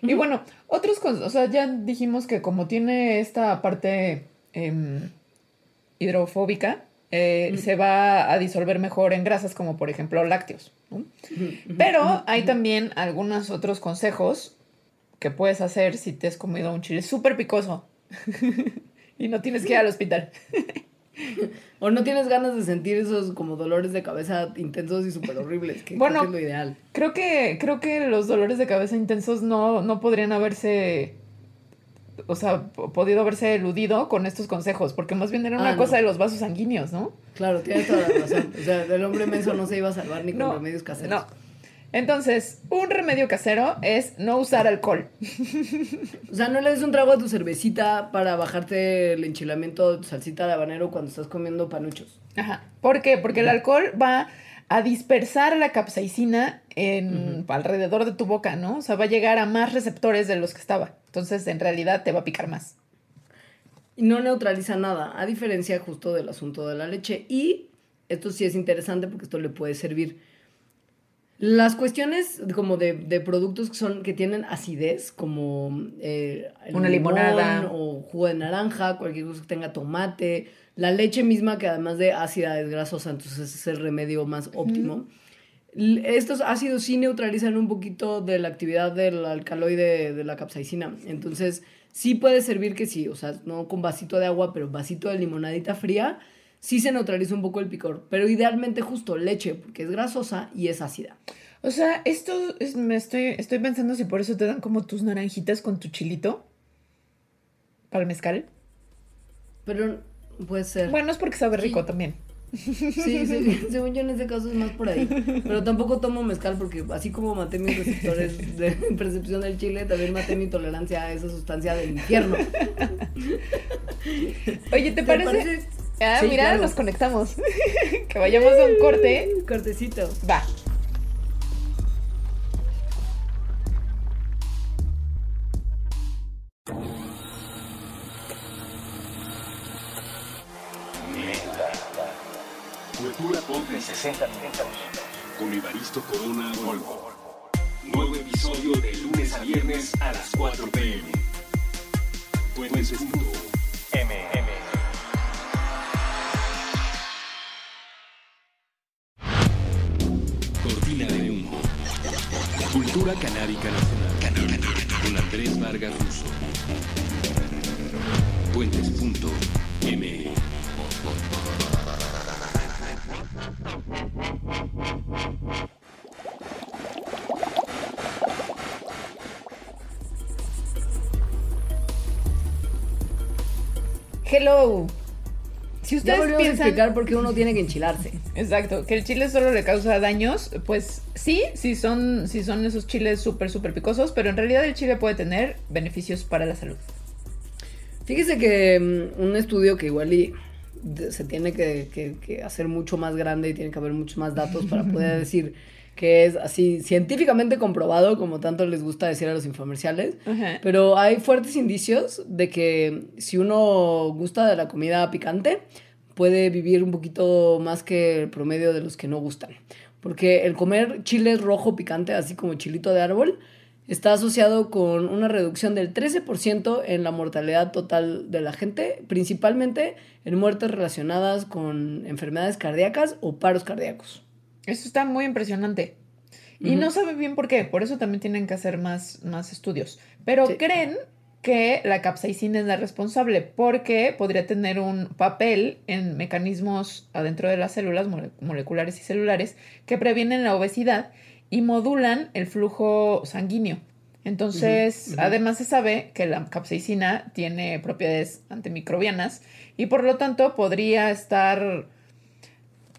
Y bueno, otros o sea, ya dijimos que como tiene esta parte em, hidrofóbica, eh, se va a disolver mejor en grasas como por ejemplo lácteos. ¿no? Pero hay también algunos otros consejos que puedes hacer si te has comido un chile súper picoso y no tienes que ir al hospital. O no tienes ganas de sentir esos como dolores de cabeza intensos y súper horribles, que Bueno. creo que es lo ideal. Creo que, creo que los dolores de cabeza intensos no, no podrían haberse, o sea, po- podido haberse eludido con estos consejos, porque más bien era una Ah, no. cosa de los vasos sanguíneos, ¿no? Claro, tienes toda la razón. O sea, el hombre menso no se iba a salvar ni con No, remedios caseros. No. Entonces, un remedio casero es no usar alcohol. O sea, no le des un trago a tu cervecita para bajarte el enchilamiento de tu salsita de habanero cuando estás comiendo panuchos. Ajá. ¿Por qué? Porque el alcohol va a dispersar la capsaicina en, alrededor de tu boca, ¿no? O sea, va a llegar a más receptores de los que estaba. Entonces, en realidad, te va a picar más. Y no neutraliza nada, a diferencia justo del asunto de la leche. Y esto sí es interesante porque esto le puede servir. Las cuestiones como de, de productos que son que tienen acidez, como eh, Una limón limonada. o jugo de naranja, cualquier cosa que tenga tomate, la leche misma que además de ácida es grasosa, entonces es el remedio más óptimo. Estos ácidos sí neutralizan un poquito de la actividad del alcaloide de la capsaicina, entonces sí puede servir que sí, o sea, no con vasito de agua, pero vasito de limonadita fría, sí se neutraliza un poco el picor, pero idealmente justo leche, porque es grasosa y es ácida. O sea, esto es- me estoy, estoy pensando si por eso te dan como tus naranjitas con tu chilito. Para el mezcal. Pero puede ser. Bueno, es porque sabe rico también. Sí, sí, según yo en ese caso es más por ahí. Pero tampoco tomo mezcal porque así como maté mis receptores de percepción del chile, también maté mi tolerancia a esa sustancia del infierno. Oye, ¿te, ¿Te parece? parece? Ah, Sí, mira, claro. nos conectamos. que vayamos a un corte. Cortecito. Va. Cultura Pop de 60 minutos. Con Evaristo Corona Volvo. Nuevo episodio de lunes a viernes a las 4 pm. Puentes Canábica nacional. Con Andrés Vargas Russo. Puentes punto. M. Hello. Si Ya ustedes volvimos a piensan. explicar por qué uno tiene que enchilarse. Exacto, que el chile solo le causa daños, pues sí, sí son, sí son esos chiles súper, súper picosos, pero en realidad el chile puede tener beneficios para la salud. Fíjese que mm, un estudio que igual y se tiene que, que- que hacer mucho más grande y tiene que haber muchos más datos para poder decir que es así científicamente comprobado, como tanto les gusta decir a los infomerciales. Ajá. Pero hay fuertes indicios de que si uno gusta de la comida picante, puede vivir un poquito más que el promedio de los que no gustan. Porque el comer chile rojo picante, así como chilito de árbol, está asociado con una reducción del 13% en la mortalidad total de la gente, principalmente en muertes relacionadas con enfermedades cardíacas o paros cardíacos. Eso está muy impresionante. Y no sabe bien por qué, por eso también tienen que hacer más, más estudios. Pero Sí. creen que la capsaicina es la responsable porque podría tener un papel en mecanismos adentro de las células mole- moleculares y celulares que previenen la obesidad y modulan el flujo sanguíneo. Entonces, además se sabe que la capsaicina tiene propiedades antimicrobianas y por lo tanto podría estar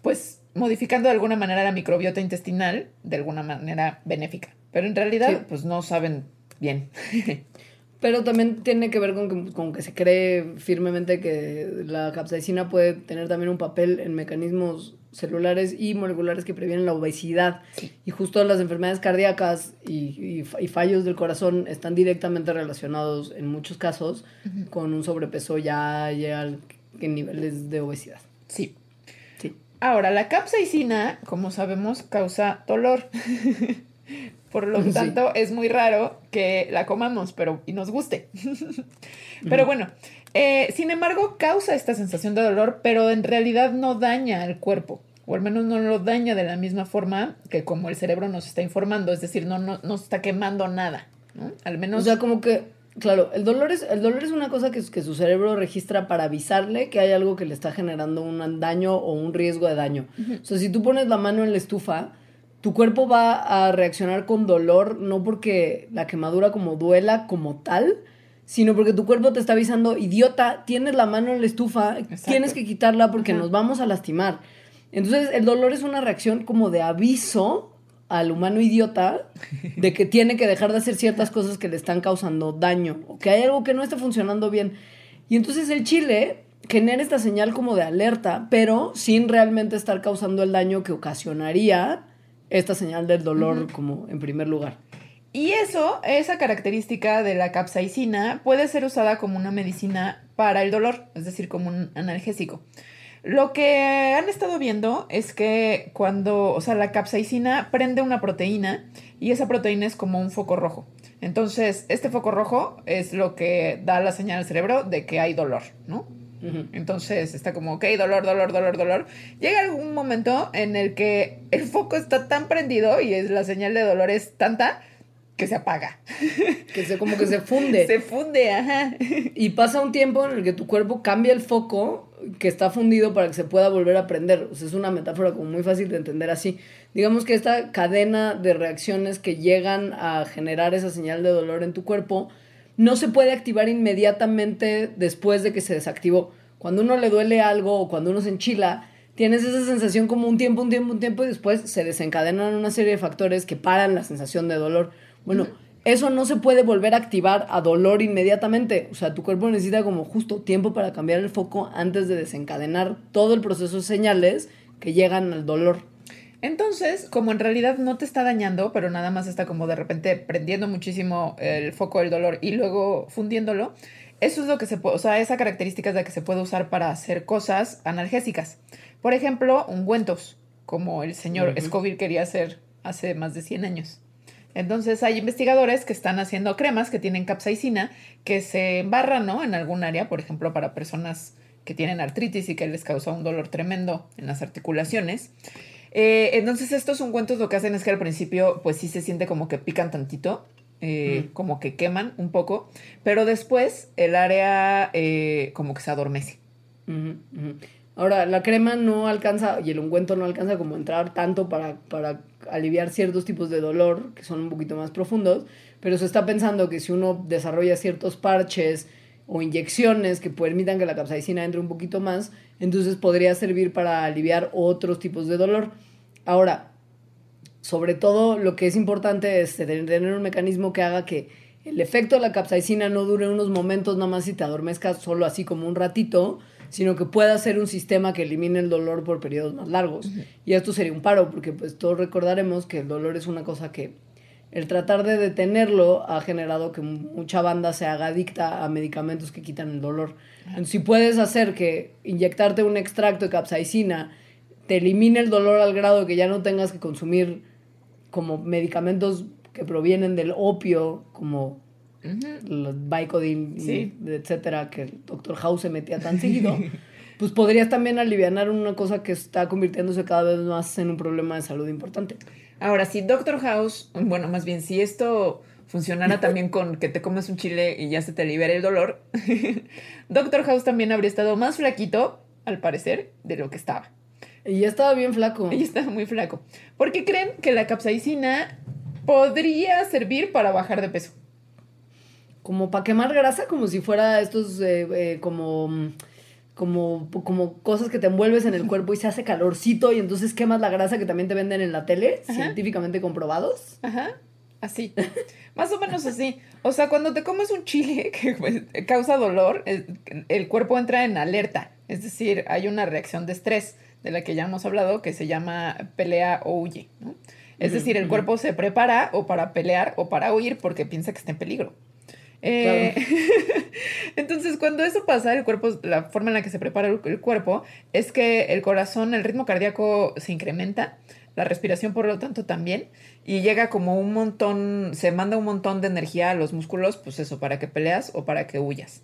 pues modificando de alguna manera la microbiota intestinal de alguna manera benéfica. Pero en realidad, Sí. pues no saben bien. Pero también tiene que ver con que, con que se cree firmemente que la capsaicina puede tener también un papel en mecanismos celulares y moleculares que previenen la obesidad. Y justo las enfermedades cardíacas y, y fa- y fallos del corazón están directamente relacionados en muchos casos con un sobrepeso ya, ya en niveles de obesidad. sí. Sí. Ahora, la capsaicina, como sabemos, causa dolor. Por lo Sí. tanto, es muy raro que la comamos pero, y nos guste. pero bueno, eh, sin embargo, causa esta sensación de dolor, pero en realidad no daña al cuerpo. O al menos no lo daña de la misma forma que como el cerebro nos está informando. Es decir, no, no, no está quemando nada. ¿no? Al menos O sea, como que, claro, el dolor es, el dolor es una cosa que, que su cerebro registra para avisarle que hay algo que le está generando un daño o un riesgo de daño. O sea, si tú pones la mano en la estufa, tu cuerpo va a reaccionar con dolor, no porque la quemadura como duela como tal, sino porque tu cuerpo te está avisando, idiota, tienes la mano en la estufa, tienes que quitarla porque Ajá. nos vamos a lastimar. Entonces, el dolor es una reacción como de aviso al humano idiota de que tiene que dejar de hacer ciertas cosas que le están causando daño o que hay algo que no está funcionando bien. Y entonces el chile genera esta señal como de alerta, pero sin realmente estar causando el daño que ocasionaría esta señal del dolor como en primer lugar. Y eso, esa característica de la capsaicina puede ser usada como una medicina para el dolor, es decir, como un analgésico. Lo que han estado viendo es que cuando, o sea, la capsaicina prende una proteína y esa proteína es como un foco rojo. Entonces, este foco rojo es lo que da la señal al cerebro de que hay dolor, ¿no? Entonces está como, ok, dolor, dolor, dolor, dolor. Llega algún momento en el que el foco está tan prendido y es, la señal de dolor es tanta que se apaga. Que se como que se funde. Se funde, ajá. Y pasa un tiempo en el que tu cuerpo cambia el foco que está fundido para que se pueda volver a prender. O sea, es una metáfora como muy fácil de entender así. Digamos que esta cadena de reacciones que llegan a generar esa señal de dolor en tu cuerpo no se puede activar inmediatamente después de que se desactivó. Cuando uno le duele algo o cuando uno se enchila, tienes esa sensación como un tiempo, un tiempo, un tiempo y después se desencadenan una serie de factores que paran la sensación de dolor. Bueno, eso no se puede volver a activar a dolor inmediatamente. O sea, tu cuerpo necesita como justo tiempo para cambiar el foco antes de desencadenar todo el proceso de señales que llegan al dolor. Entonces, como en realidad no te está dañando, pero nada más está como de repente prendiendo muchísimo el foco del dolor y luego fundiéndolo, eso es lo que se puede, o sea, esa característica es la que se puede usar para hacer cosas analgésicas. Por ejemplo, ungüentos, como el señor Scoville quería hacer hace más de 100 años. Entonces hay investigadores que están haciendo cremas que tienen capsaicina que se embarran ¿no? en algún área, por ejemplo, para personas que tienen artritis y que les causa un dolor tremendo en las articulaciones. Eh, entonces estos ungüentos lo que hacen es que al principio pues sí se siente como que pican tantito, eh, como que queman un poco, pero después el área eh, como que se adormece. Ahora, la crema no alcanza y el ungüento no alcanza como entrar tanto para, para aliviar ciertos tipos de dolor que son un poquito más profundos, pero se está pensando que si uno desarrolla ciertos parches o inyecciones que permitan que la capsaicina entre un poquito más, entonces podría servir para aliviar otros tipos de dolor. Ahora, sobre todo lo que es importante es tener un mecanismo que haga que el efecto de la capsaicina no dure unos momentos nada más y te adormezcas solo así como un ratito, sino que pueda ser un sistema que elimine el dolor por periodos más largos. Y esto sería un paro, porque pues todos recordaremos que el dolor es una cosa que el tratar de detenerlo ha generado que mucha banda se haga adicta a medicamentos que quitan el dolor. Entonces, si puedes hacer que inyectarte un extracto de capsaicina te elimine el dolor al grado de que ya no tengas que consumir como medicamentos que provienen del opio, como los Vicodin, y Sí. etcétera, que el Dr. House se metía tan seguido, pues podrías también aliviar una cosa que está convirtiéndose cada vez más en un problema de salud importante. Ahora, si Doctor House, bueno, más bien, si esto funcionara también con que te comes un chile y ya se te libera el dolor, Doctor House también habría estado más flaquito, al parecer, de lo que estaba. Y ya estaba bien flaco. Ella estaba muy flaco. Porque creen que la capsaicina podría servir para bajar de peso. Como para quemar grasa, como si fuera estos, eh, eh, como, mm, como, como cosas que te envuelves en el cuerpo y se hace calorcito y entonces quemas la grasa que también te venden en la tele, Ajá. científicamente comprobados. Ajá, así. Más o menos así. O sea, cuando te comes un chile que pues, causa dolor, el, el cuerpo entra en alerta. Es decir, hay una reacción de estrés de la que ya hemos hablado que se llama pelea o huye. ¿no? Es decir, el cuerpo se prepara o para pelear o para huir porque piensa que está en peligro. Eh, Entonces, cuando eso pasa, el cuerpo, la forma en la que se prepara el, el cuerpo es que el corazón, el ritmo cardíaco se incrementa, la respiración, por lo tanto, también, y llega como un montón, se manda un montón de energía a los músculos, pues eso, para que peleas o para que huyas.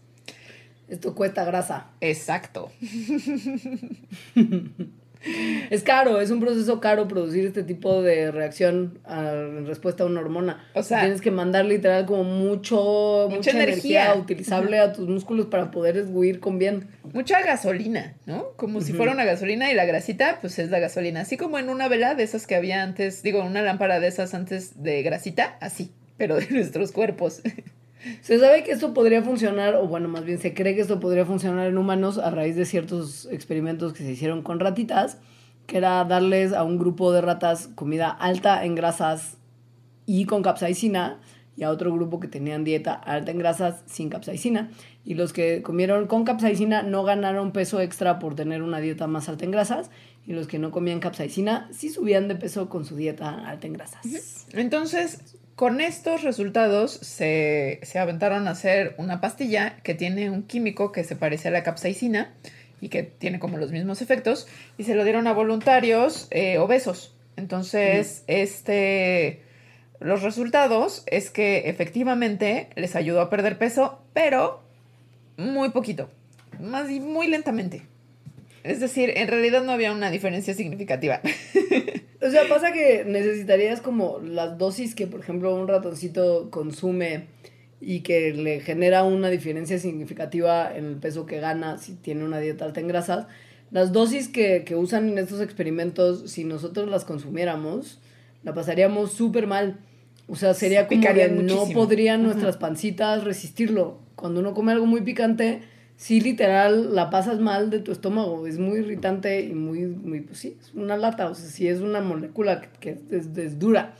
Esto cuesta grasa. Exacto. Es caro, es un proceso caro producir este tipo de reacción a- en respuesta a una hormona. O sea- tienes que mandar literal como mucho, mucha, Mucha energía, energía. utilizable a tus músculos para poder huir con bien. Mucha gasolina, ¿no? Como si fuera una gasolina y la grasita, pues es la gasolina. Así como en una vela de esas que había antes, digo, una lámpara de esas antes de grasita, así, pero de nuestros cuerpos. Se sabe que esto podría funcionar, o bueno, más bien se cree que esto podría funcionar en humanos a raíz de ciertos experimentos que se hicieron con ratitas, que era darles a un grupo de ratas comida alta en grasas y con capsaicina, y a otro grupo que tenían dieta alta en grasas sin capsaicina. Y los que comieron con capsaicina no ganaron peso extra por tener una dieta más alta en grasas, y los que no comían capsaicina sí subían de peso con su dieta alta en grasas. Entonces, con estos resultados se, se aventaron a hacer una pastilla que tiene un químico que se parece a la capsaicina y que tiene como los mismos efectos, y se lo dieron a voluntarios eh, obesos. Entonces, este, los resultados es que efectivamente les ayudó a perder peso, pero muy poquito, más y muy lentamente. Es decir, en realidad no había una diferencia significativa. O sea, pasa que necesitarías como las dosis que, por ejemplo, un ratoncito consume y que le genera una diferencia significativa en el peso que gana si tiene una dieta alta en grasas. Las dosis que, que usan en estos experimentos, si nosotros las consumiéramos, la pasaríamos súper mal. O sea, sería Se como picarían no podrían Ajá. nuestras pancitas resistirlo. Cuando uno come algo muy picante, sí literal la pasas mal de tu estómago. Es muy irritante y muy, muy pues sí, es una lata. O sea, sí es una molécula que, que es, es dura.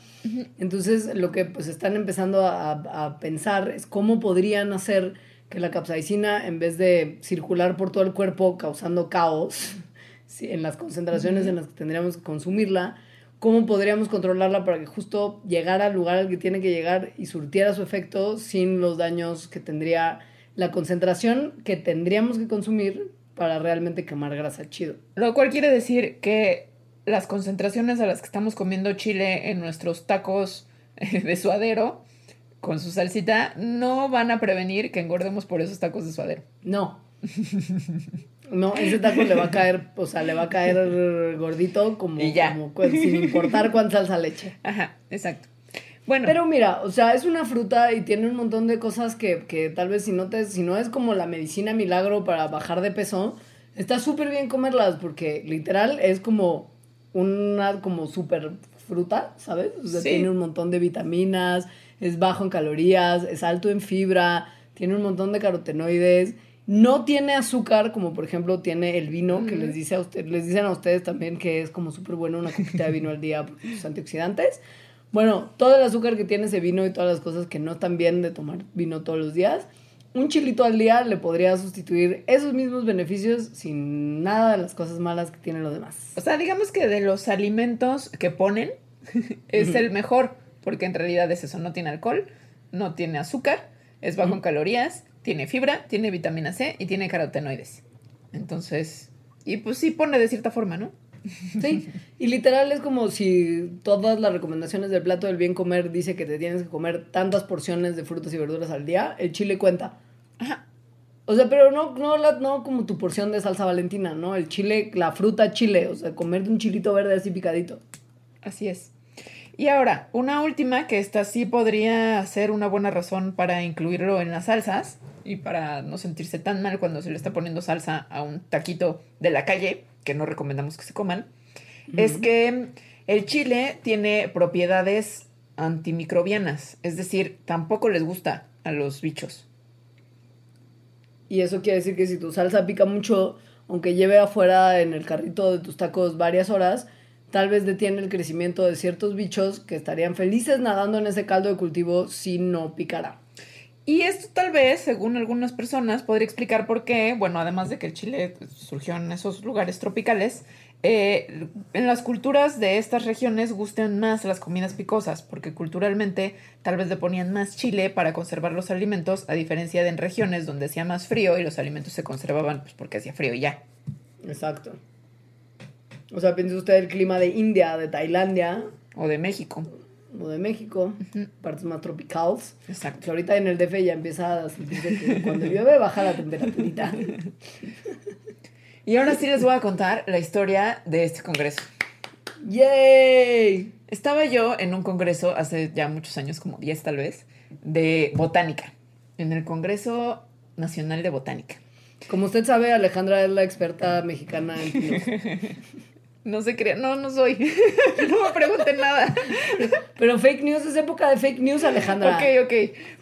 Entonces, lo que pues están empezando a, a pensar es cómo podrían hacer que la capsaicina, en vez de circular por todo el cuerpo causando caos sí, en las concentraciones en las que tendríamos que consumirla, cómo podríamos controlarla para que justo llegara al lugar al que tiene que llegar y surtiera su efecto sin los daños que tendría la concentración que tendríamos que consumir para realmente quemar grasa chido. Lo cual quiere decir que las concentraciones a las que estamos comiendo chile en nuestros tacos eh, de suadero con su salsita no van a prevenir que engordemos por esos tacos de suadero. No. No, ese taco le va a caer, o sea, le va a caer gordito como, Y ya. como sin importar cuánta salsa le eche. Ajá, exacto. Bueno, Pero mira, o sea, es una fruta y tiene un montón de cosas que, que tal vez si no te, si no es como la medicina milagro para bajar de peso, está súper bien comerlas porque literal es como una como súper fruta, ¿sabes? O sea, Sí. tiene un montón de vitaminas, es bajo en calorías, es alto en fibra, tiene un montón de carotenoides, no tiene azúcar como por ejemplo tiene el vino que les dice a usted, les dicen a ustedes también que es como súper bueno una copita de vino al día porque sus antioxidantes. Bueno, todo el azúcar que tiene ese vino y todas las cosas que no están bien de tomar vino todos los días, un chilito al día le podría sustituir esos mismos beneficios sin nada de las cosas malas que tienen los demás. o sea, digamos que de los alimentos que ponen es el mejor, porque en realidad es eso, no tiene alcohol, no tiene azúcar, es bajo en calorías, tiene fibra, tiene vitamina C y tiene carotenoides. Entonces, y pues sí pone de cierta forma, ¿no? Sí, y literal es como si todas las recomendaciones del plato del bien comer dice que te tienes que comer tantas porciones de frutas y verduras al día, el chile cuenta. Ajá. O sea, pero no, no, la- no como tu porción de salsa valentina, ¿no? El chile, la fruta chile, o sea, comerte un chilito verde así picadito. Así es. Y ahora, una última que esta sí podría ser una buena razón para incluirlo en las salsas y para no sentirse tan mal cuando se le está poniendo salsa a un taquito de la calle, que no recomendamos que se coman, es que el chile tiene propiedades antimicrobianas, es decir, tampoco les gusta a los bichos. Y eso quiere decir que si tu salsa pica mucho, aunque lleve afuera en el carrito de tus tacos varias horas, tal vez detiene el crecimiento de ciertos bichos que estarían felices nadando en ese caldo de cultivo si no picara. Y esto tal vez, según algunas personas, podría explicar por qué, bueno, además de que el chile pues, surgió en esos lugares tropicales, eh, en las culturas de estas regiones gustan más las comidas picosas, porque culturalmente tal vez le ponían más chile para conservar los alimentos, a diferencia de en regiones donde hacía más frío y los alimentos se conservaban pues porque hacía frío y ya. Exacto. O sea, piense usted el clima de India, de Tailandia O de México. O de México, partes más tropicales. Exacto. Que ahorita en el DF ya empieza a sentirse que cuando llueve baja la temperaturita. Y ahora sí les voy a contar la historia de este congreso. ¡Yay! Estaba yo en un congreso hace ya muchos años, como 10 tal vez, de botánica, en el Congreso Nacional de Botánica. Como usted sabe, Alejandra es la experta mexicana en pinos. No se crea, no, no soy. no me pregunten nada. Pero fake news es época de fake news, Alejandra. Ok, ok.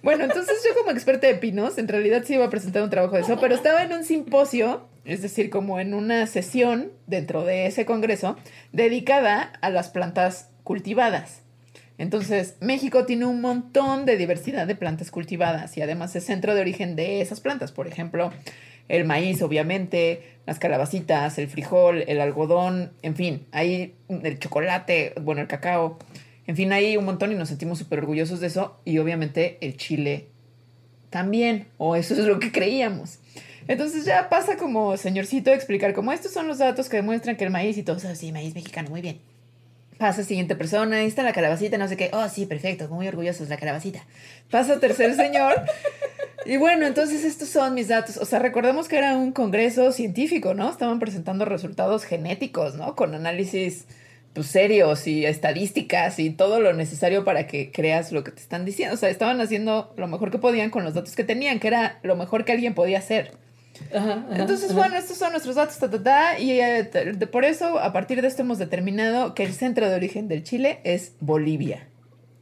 Bueno, entonces yo como experta de pinos, en realidad sí iba a presentar un trabajo de eso, pero estaba en un simposio, es decir, como en una sesión dentro de ese congreso, dedicada a las plantas cultivadas. Entonces, México tiene un montón de diversidad de plantas cultivadas y además es centro de origen de esas plantas. Por ejemplo, el maíz, obviamente, las calabacitas, el frijol, el algodón, en fin, hay el chocolate, bueno, el cacao. En fin, hay un montón y nos sentimos súper orgullosos de eso. Y obviamente el chile también, o eso es lo que creíamos. Entonces ya pasa como señorcito a explicar como estos son los datos que demuestran que el maíz y todo, eso, sí, maíz mexicano, muy bien. Pasa siguiente persona, ahí está la calabacita, no sé qué. Oh, sí, perfecto, muy orgullosos la calabacita. Pasa tercer señor. Y bueno, entonces estos son mis datos. O sea, recordemos que era un congreso científico, ¿no? Estaban presentando resultados genéticos, ¿no? Con análisis pues, serios y estadísticas y todo lo necesario para que creas lo que te están diciendo. O sea, estaban haciendo lo mejor que podían con los datos que tenían, que era lo mejor que alguien podía hacer. Ajá, ajá, Entonces, ajá. bueno, estos son nuestros datos, ta, ta, ta, y eh, de- por eso, a partir de esto hemos determinado que el centro de origen del Chile es Bolivia.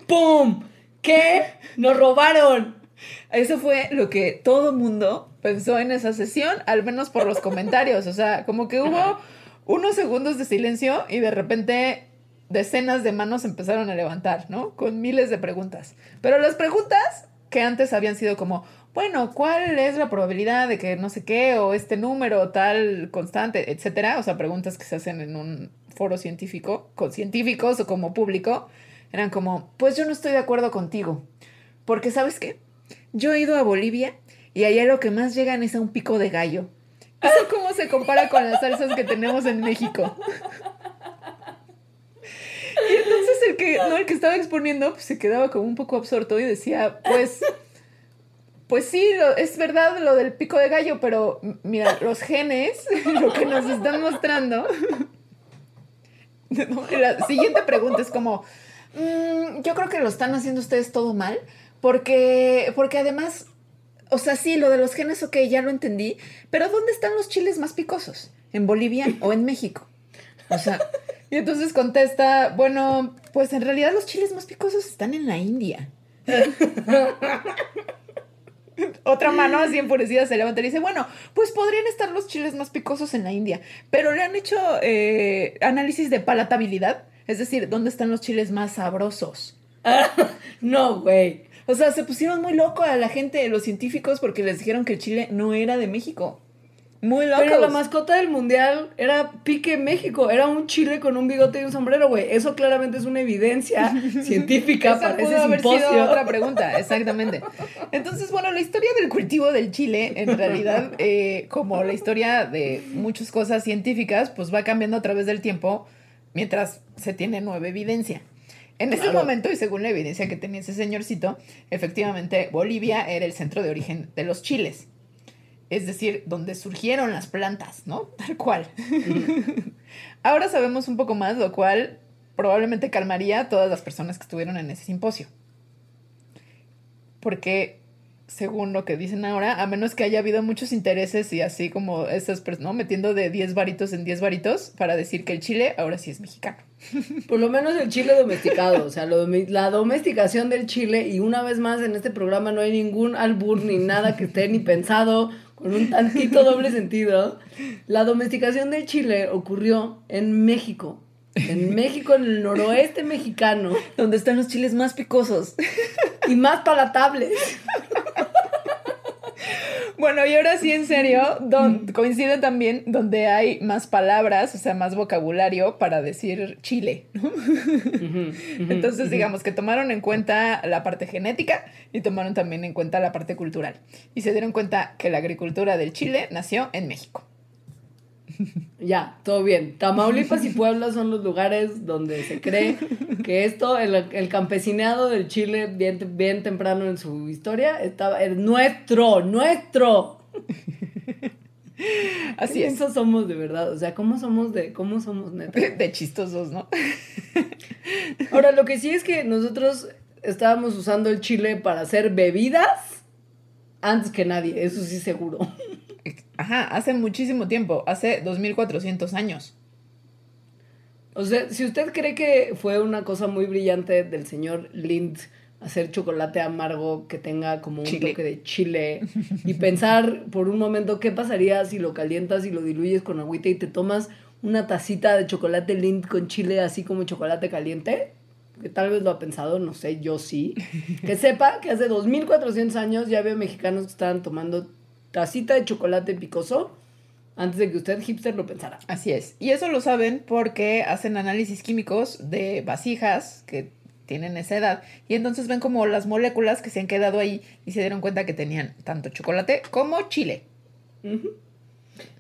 ¡Pum! ¿Qué? ¡Nos robaron! Eso fue lo que todo mundo pensó en esa sesión, al menos por los comentarios. O sea, como que hubo unos segundos de silencio y de repente decenas de manos empezaron a levantar, ¿no? Con miles de preguntas. Pero las preguntas que antes habían sido como, bueno, ¿cuál es la probabilidad de que no sé qué o este número tal constante, etcétera? O sea, preguntas que se hacen en un foro científico, con científicos o como público, eran como, pues yo no estoy de acuerdo contigo. Porque, ¿sabes qué? Yo he ido a Bolivia y allá lo que más llegan es a un pico de gallo. ¿Eso cómo se compara con las salsas que tenemos en México? Y entonces el que, no, el que estaba exponiendo pues, se quedaba como un poco absorto y decía, pues, pues sí, lo- es verdad lo del pico de gallo, pero mira, los genes, lo que nos están mostrando. La siguiente pregunta es como, "Mm, yo creo que lo están haciendo ustedes todo mal, porque, porque además, o sea, sí, lo de los genes, ok, ya lo entendí, pero ¿dónde están los chiles más picosos? ¿En Bolivia o en México? O sea, y entonces contesta, bueno, pues en realidad los chiles más picosos están en la India. Otra mano así enfurecida se levanta y dice, bueno, pues podrían estar los chiles más picosos en la India, pero le han hecho eh, análisis de palatabilidad, es decir, ¿dónde están los chiles más sabrosos? No, güey. O sea, se pusieron muy loco a la gente, los científicos, porque les dijeron que el chile no era de México. Muy locos. Pero la mascota del mundial era Pique México. Era un chile con un bigote y un sombrero, güey. Eso claramente es una evidencia científica para pudo ese haber simposio. sido otra pregunta, exactamente. Entonces, bueno, la historia del cultivo del chile, en realidad, eh, como la historia de muchas cosas científicas, pues va cambiando a través del tiempo mientras se tiene nueva evidencia. En ese Claro. momento, y según la evidencia que tenía ese señorcito, efectivamente Bolivia era el centro de origen de los chiles. Es decir, donde surgieron las plantas, ¿no? Tal cual. Ahora sabemos un poco más, lo cual probablemente calmaría a todas las personas que estuvieron en ese simposio. Porque, según lo que dicen ahora, a menos que haya habido muchos intereses y así como esas personas, ¿no? Metiendo de 10 varitos en 10 varitos para decir que el chile ahora sí es mexicano. Por lo menos el chile domesticado, o sea, lo la domesticación del chile, y una vez más en este programa no hay ningún albur ni nada que esté ni pensado con un tantito doble sentido. La domesticación del chile ocurrió en México. En México, en el noroeste mexicano, Donde están los chiles más picosos. y más palatables. Bueno, y ahora sí, en serio, don- coincide también donde hay más palabras, o sea, más vocabulario para decir chile. ¿no? Entonces, digamos que tomaron en cuenta la parte genética y tomaron también en cuenta la parte cultural. Y se dieron cuenta que la agricultura del chile nació en México. Ya, todo bien. Tamaulipas y Puebla son los lugares donde se cree que esto, el, el campesinado del Chile, bien, bien temprano en su historia, estaba es nuestro, nuestro. Así ¿Qué es. mensos somos de verdad? O sea, ¿cómo somos de, cómo somos neta? De chistosos, ¿no? Ahora, lo que sí es que nosotros estábamos usando el chile para hacer bebidas antes que nadie, eso sí seguro. Ajá, hace muchísimo tiempo, hace 2400 años. O sea, si usted cree que fue una cosa muy brillante del señor Lind hacer chocolate amargo que tenga como un Chile. toque de chile y pensar por un momento qué pasaría si lo calientas y lo diluyes con agüita y te tomas una tacita de chocolate Lind con chile así como chocolate caliente, que tal vez lo ha pensado, no sé, yo sí, que sepa que hace 2400 años ya había mexicanos que estaban tomando tacita de chocolate picoso antes de que usted hipster lo pensara. Así es. Y eso lo saben porque hacen análisis químicos de vasijas que tienen esa edad y entonces ven como las moléculas que se han quedado ahí y se dieron cuenta que tenían tanto chocolate como chile.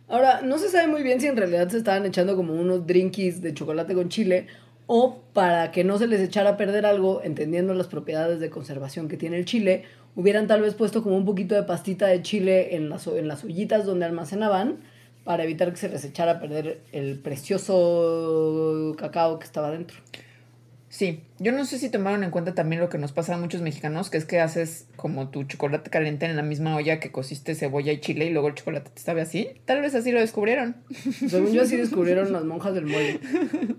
Ahora, no se sabe muy bien si en realidad se estaban echando como unos drinkies de chocolate con chile o para que no se les echara a perder algo, entendiendo las propiedades de conservación que tiene el chile, hubieran tal vez puesto como un poquito de pastita de chile en las, en las ollitas donde almacenaban para evitar que se les echara a perder el precioso cacao que estaba dentro. Sí, yo no sé si tomaron en cuenta también lo que nos pasa a muchos mexicanos, que es que haces como tu chocolate caliente en la misma olla que cociste cebolla y chile y luego el chocolate te sabe así. Tal vez así lo descubrieron. Según yo así descubrieron las monjas del mole.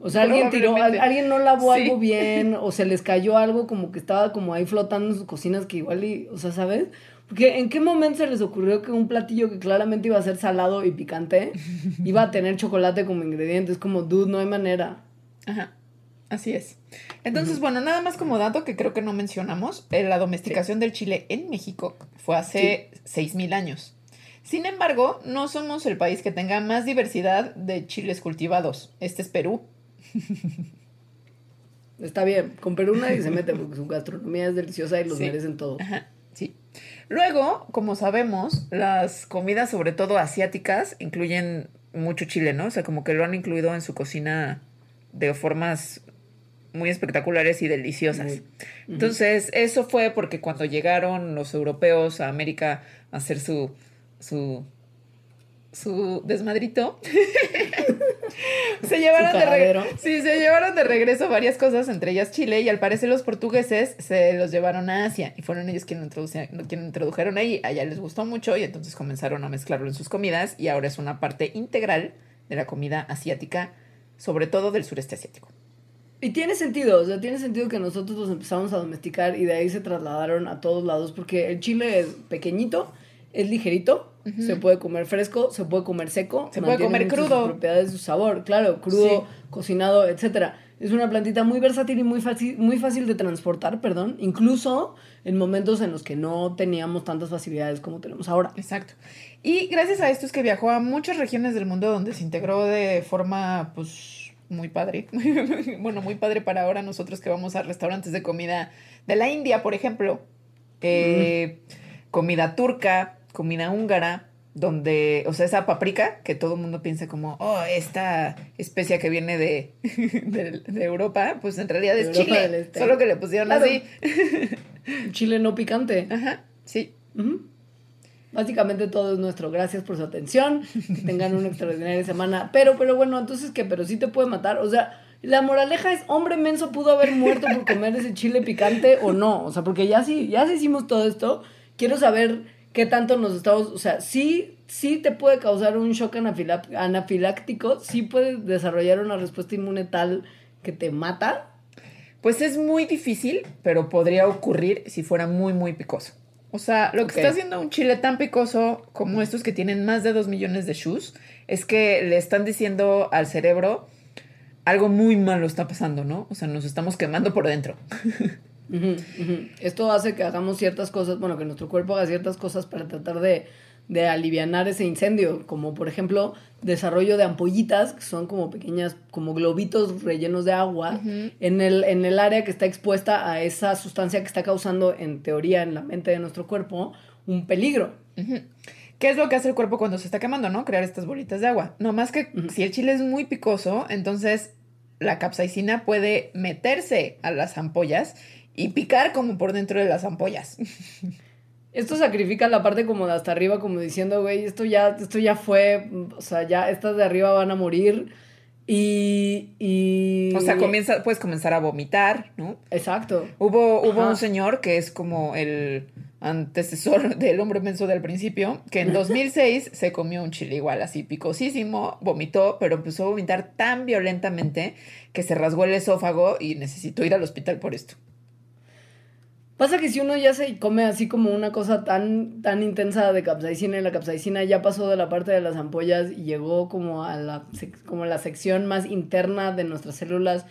O sea, alguien tiró, al- alguien no lavó Sí. algo bien o se les cayó algo como que estaba como ahí flotando en sus cocinas que igual y, o sea, ¿sabes? Porque en qué momento se les ocurrió que un platillo que claramente iba a ser salado y picante iba a tener chocolate como ingrediente? Es como, dude, no hay manera. Ajá, así es. Entonces, bueno, nada más como dato que creo que no mencionamos, eh, la domesticación del chile en México fue hace 6.000 años. Sin embargo, no somos el país que tenga más diversidad de chiles cultivados. Este es Perú. Está bien, con Perú nadie se mete porque su gastronomía es deliciosa y los Sí. merecen todo. Ajá, sí. Luego, como sabemos, las comidas, sobre todo asiáticas, incluyen mucho chile, ¿no? O sea, como que lo han incluido en su cocina de formas muy espectaculares y deliciosas. Muy. Entonces, eso fue porque cuando llegaron los europeos a América a hacer su su su desmadrito, se llevaron de. Sí, se llevaron de regreso varias cosas, entre ellas Chile, y al parecer los portugueses se los llevaron a Asia y fueron ellos quienes quienes introdujeron ahí. Allá les gustó mucho y entonces comenzaron a mezclarlo en sus comidas y ahora es una parte integral de la comida asiática, sobre todo del sureste asiático. Y tiene sentido, o sea, tiene sentido que nosotros los empezamos a domesticar y de ahí se trasladaron a todos lados, porque el chile es pequeñito, es ligerito, se puede comer fresco, se puede comer seco, Se puede comer mucho sus crudo. propiedades, su sabor, claro, crudo, Sí. cocinado, etcétera. Es una plantita muy versátil y muy fácil, muy fácil de transportar, perdón, incluso en momentos en los que no teníamos tantas facilidades como tenemos ahora. Exacto. Y gracias a esto es que viajó a muchas regiones del mundo donde se integró de forma, pues, muy padre. bueno, muy padre para ahora nosotros que vamos a restaurantes de comida de la India, por ejemplo. Eh, Comida turca, comida húngara, donde, o sea, esa paprika que todo el mundo piensa como, oh, esta especia que viene de, de, de Europa, pues en realidad De es Europa chile. Este. Solo que le pusieron Claro. así. Chile no picante. Ajá, sí. Básicamente todo es nuestro. Gracias por su atención. Que tengan una extraordinaria semana. Pero, pero bueno, entonces que, pero sí te puede matar. O sea, la moraleja es hombre menso pudo haber muerto por comer ese chile picante o no. O sea, porque ya sí, ya sí hicimos todo esto. Quiero saber qué tanto nos estamos. O sea, sí, sí te puede causar un shock anafiláctico. Sí puede desarrollar una respuesta inmune tal que te mata. Pues es muy difícil, pero podría ocurrir si fuera muy, muy picoso. O sea, lo que está haciendo un chile tan picoso como estos que tienen más de 2 millones de shus es que le están diciendo al cerebro algo muy malo está pasando, ¿no? O sea, nos estamos quemando por dentro. Esto hace que hagamos ciertas cosas, bueno, que nuestro cuerpo haga ciertas cosas para tratar de, de alivianar ese incendio, como por ejemplo desarrollo de ampollitas, que son como pequeñas, como globitos rellenos de agua, en, el, en el área que está expuesta a esa sustancia que está causando, en teoría, en la mente de nuestro cuerpo, un peligro. ¿Qué es lo que hace el cuerpo cuando se está quemando, no? Crear estas bolitas de agua. No más que si el chile es muy picoso, entonces la capsaicina puede meterse a las ampollas y picar como por dentro de las ampollas. Esto sacrifica la parte como de hasta arriba, como diciendo, güey, esto ya, esto ya fue, o sea, ya estas de arriba van a morir. Y, y... O sea, comienza, puedes comenzar a vomitar, ¿no? Exacto. Hubo, hubo Ajá. un señor que es como el antecesor del hombre menso del principio, que en 2006 se comió un chile igual, así picosísimo, vomitó, pero empezó a vomitar tan violentamente que se rasgó el esófago y necesitó ir al hospital por esto. Pasa que si uno ya se come así como una cosa tan, tan intensa de capsaicina y la capsaicina ya pasó de la parte de las ampollas y llegó como a la, como la sección más interna de nuestras células,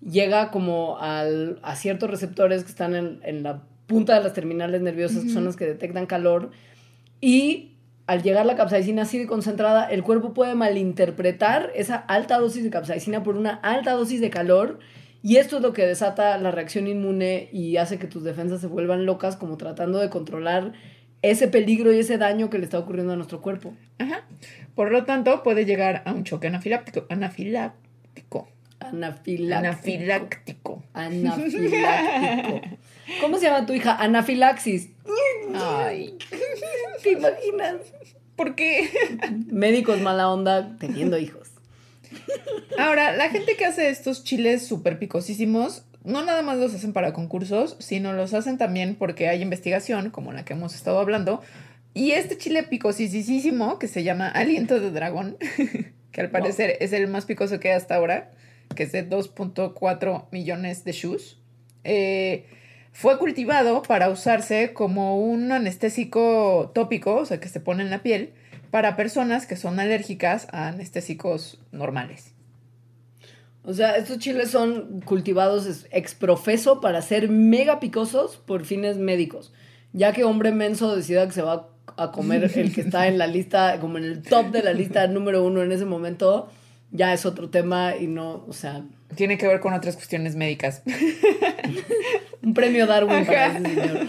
llega como al, a ciertos receptores que están en, en la punta de las terminales nerviosas, que son las que detectan calor, y al llegar la capsaicina así de concentrada, el cuerpo puede malinterpretar esa alta dosis de capsaicina por una alta dosis de calor y esto es lo que desata la reacción inmune y hace que tus defensas se vuelvan locas como tratando de controlar ese peligro y ese daño que le está ocurriendo a nuestro cuerpo. Ajá. Por lo tanto, puede llegar a un choque anafiláctico. Anafiláctico. Anafiláctico. Anafiláctico. Anafiláctico. ¿Cómo se llama tu hija? Anafilaxis. Ay. ¿Te imaginas? ¿Por qué? Médicos mala onda teniendo hijos. Ahora, la gente que hace estos chiles súper picosísimos, no nada más los hacen para concursos, sino los hacen también porque hay investigación, como la que hemos estado hablando. Y este chile picosísimo, que se llama aliento de dragón, que al parecer es el más picoso que hay hasta ahora, que es de 2.4 millones de shoes, eh, fue cultivado para usarse como un anestésico tópico, o sea, que se pone en la piel, para personas que son alérgicas a anestésicos normales. O sea, estos chiles son cultivados es- ex profeso para ser mega picosos por fines médicos. Ya que hombre menso decida que se va a comer el que está en la lista, como en el top de la lista número uno en ese momento, ya es otro tema y no, o sea, Tiene que ver con otras cuestiones médicas. un premio Darwin para Ajá. ese señor.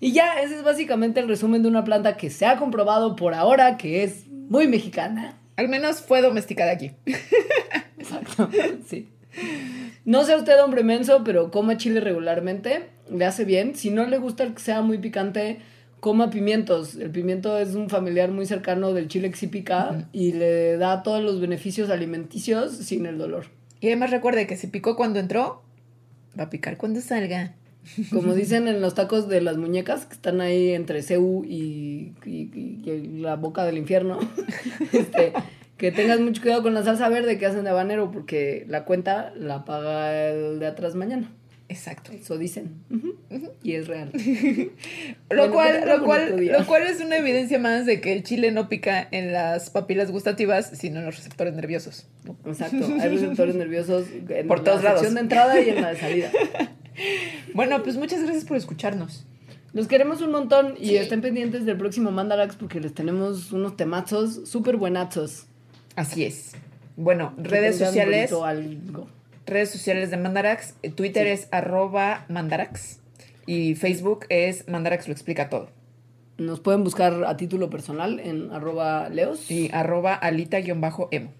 Y ya, ese es básicamente el resumen de una planta que se ha comprobado por ahora que es muy mexicana. Al menos fue domesticada aquí. Exacto, sí. No sea usted hombre menso, pero coma chile regularmente, le hace bien. Si no le gusta el que sea muy picante, coma pimientos. El pimiento es un familiar muy cercano del chile que sí pica y le da todos los beneficios alimenticios sin el dolor. Y además recuerde que si picó cuando entró, va a picar cuando salga. Como dicen en los tacos de las muñecas, que están ahí entre CEU y, y- la boca del infierno, este, que tengas mucho cuidado con la salsa verde que hacen de habanero, porque la cuenta la paga el de atrás mañana. Exacto. Eso dicen. Y es real. Lo Bueno, cual, lo, cual, lo cual es una evidencia más de que el chile no pica en las papilas gustativas, sino en los receptores nerviosos. Exacto. Hay receptores nerviosos en Por la lados. sección de entrada y en la de salida. Bueno, pues muchas gracias por escucharnos. Los queremos un montón y estén pendientes del próximo Mandarax porque les tenemos unos temazos súper buenazos. Así es. Bueno, redes sociales, algo. redes sociales de Mandarax. eh, Twitter Sí. es arroba Mandarax y Facebook es Mandarax lo explica todo. Nos pueden buscar a título personal en arroba leos. Y arroba alita-emo.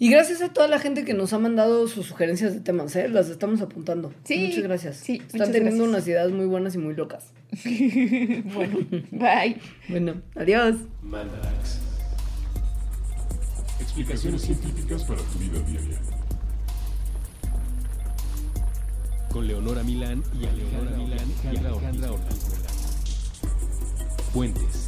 Y gracias a toda la gente que nos ha mandado sus sugerencias de temas, ¿eh? Las estamos apuntando. Sí, Muchas gracias. sí, Están muchas teniendo gracias. unas ideas muy buenas y muy locas. Bueno, bye. Bueno, adiós. Mandarax. Explicaciones científicas para tu vida diaria. Con Leonora Milán y Alejandra Milán y Alejandra Ortiz. Puentes.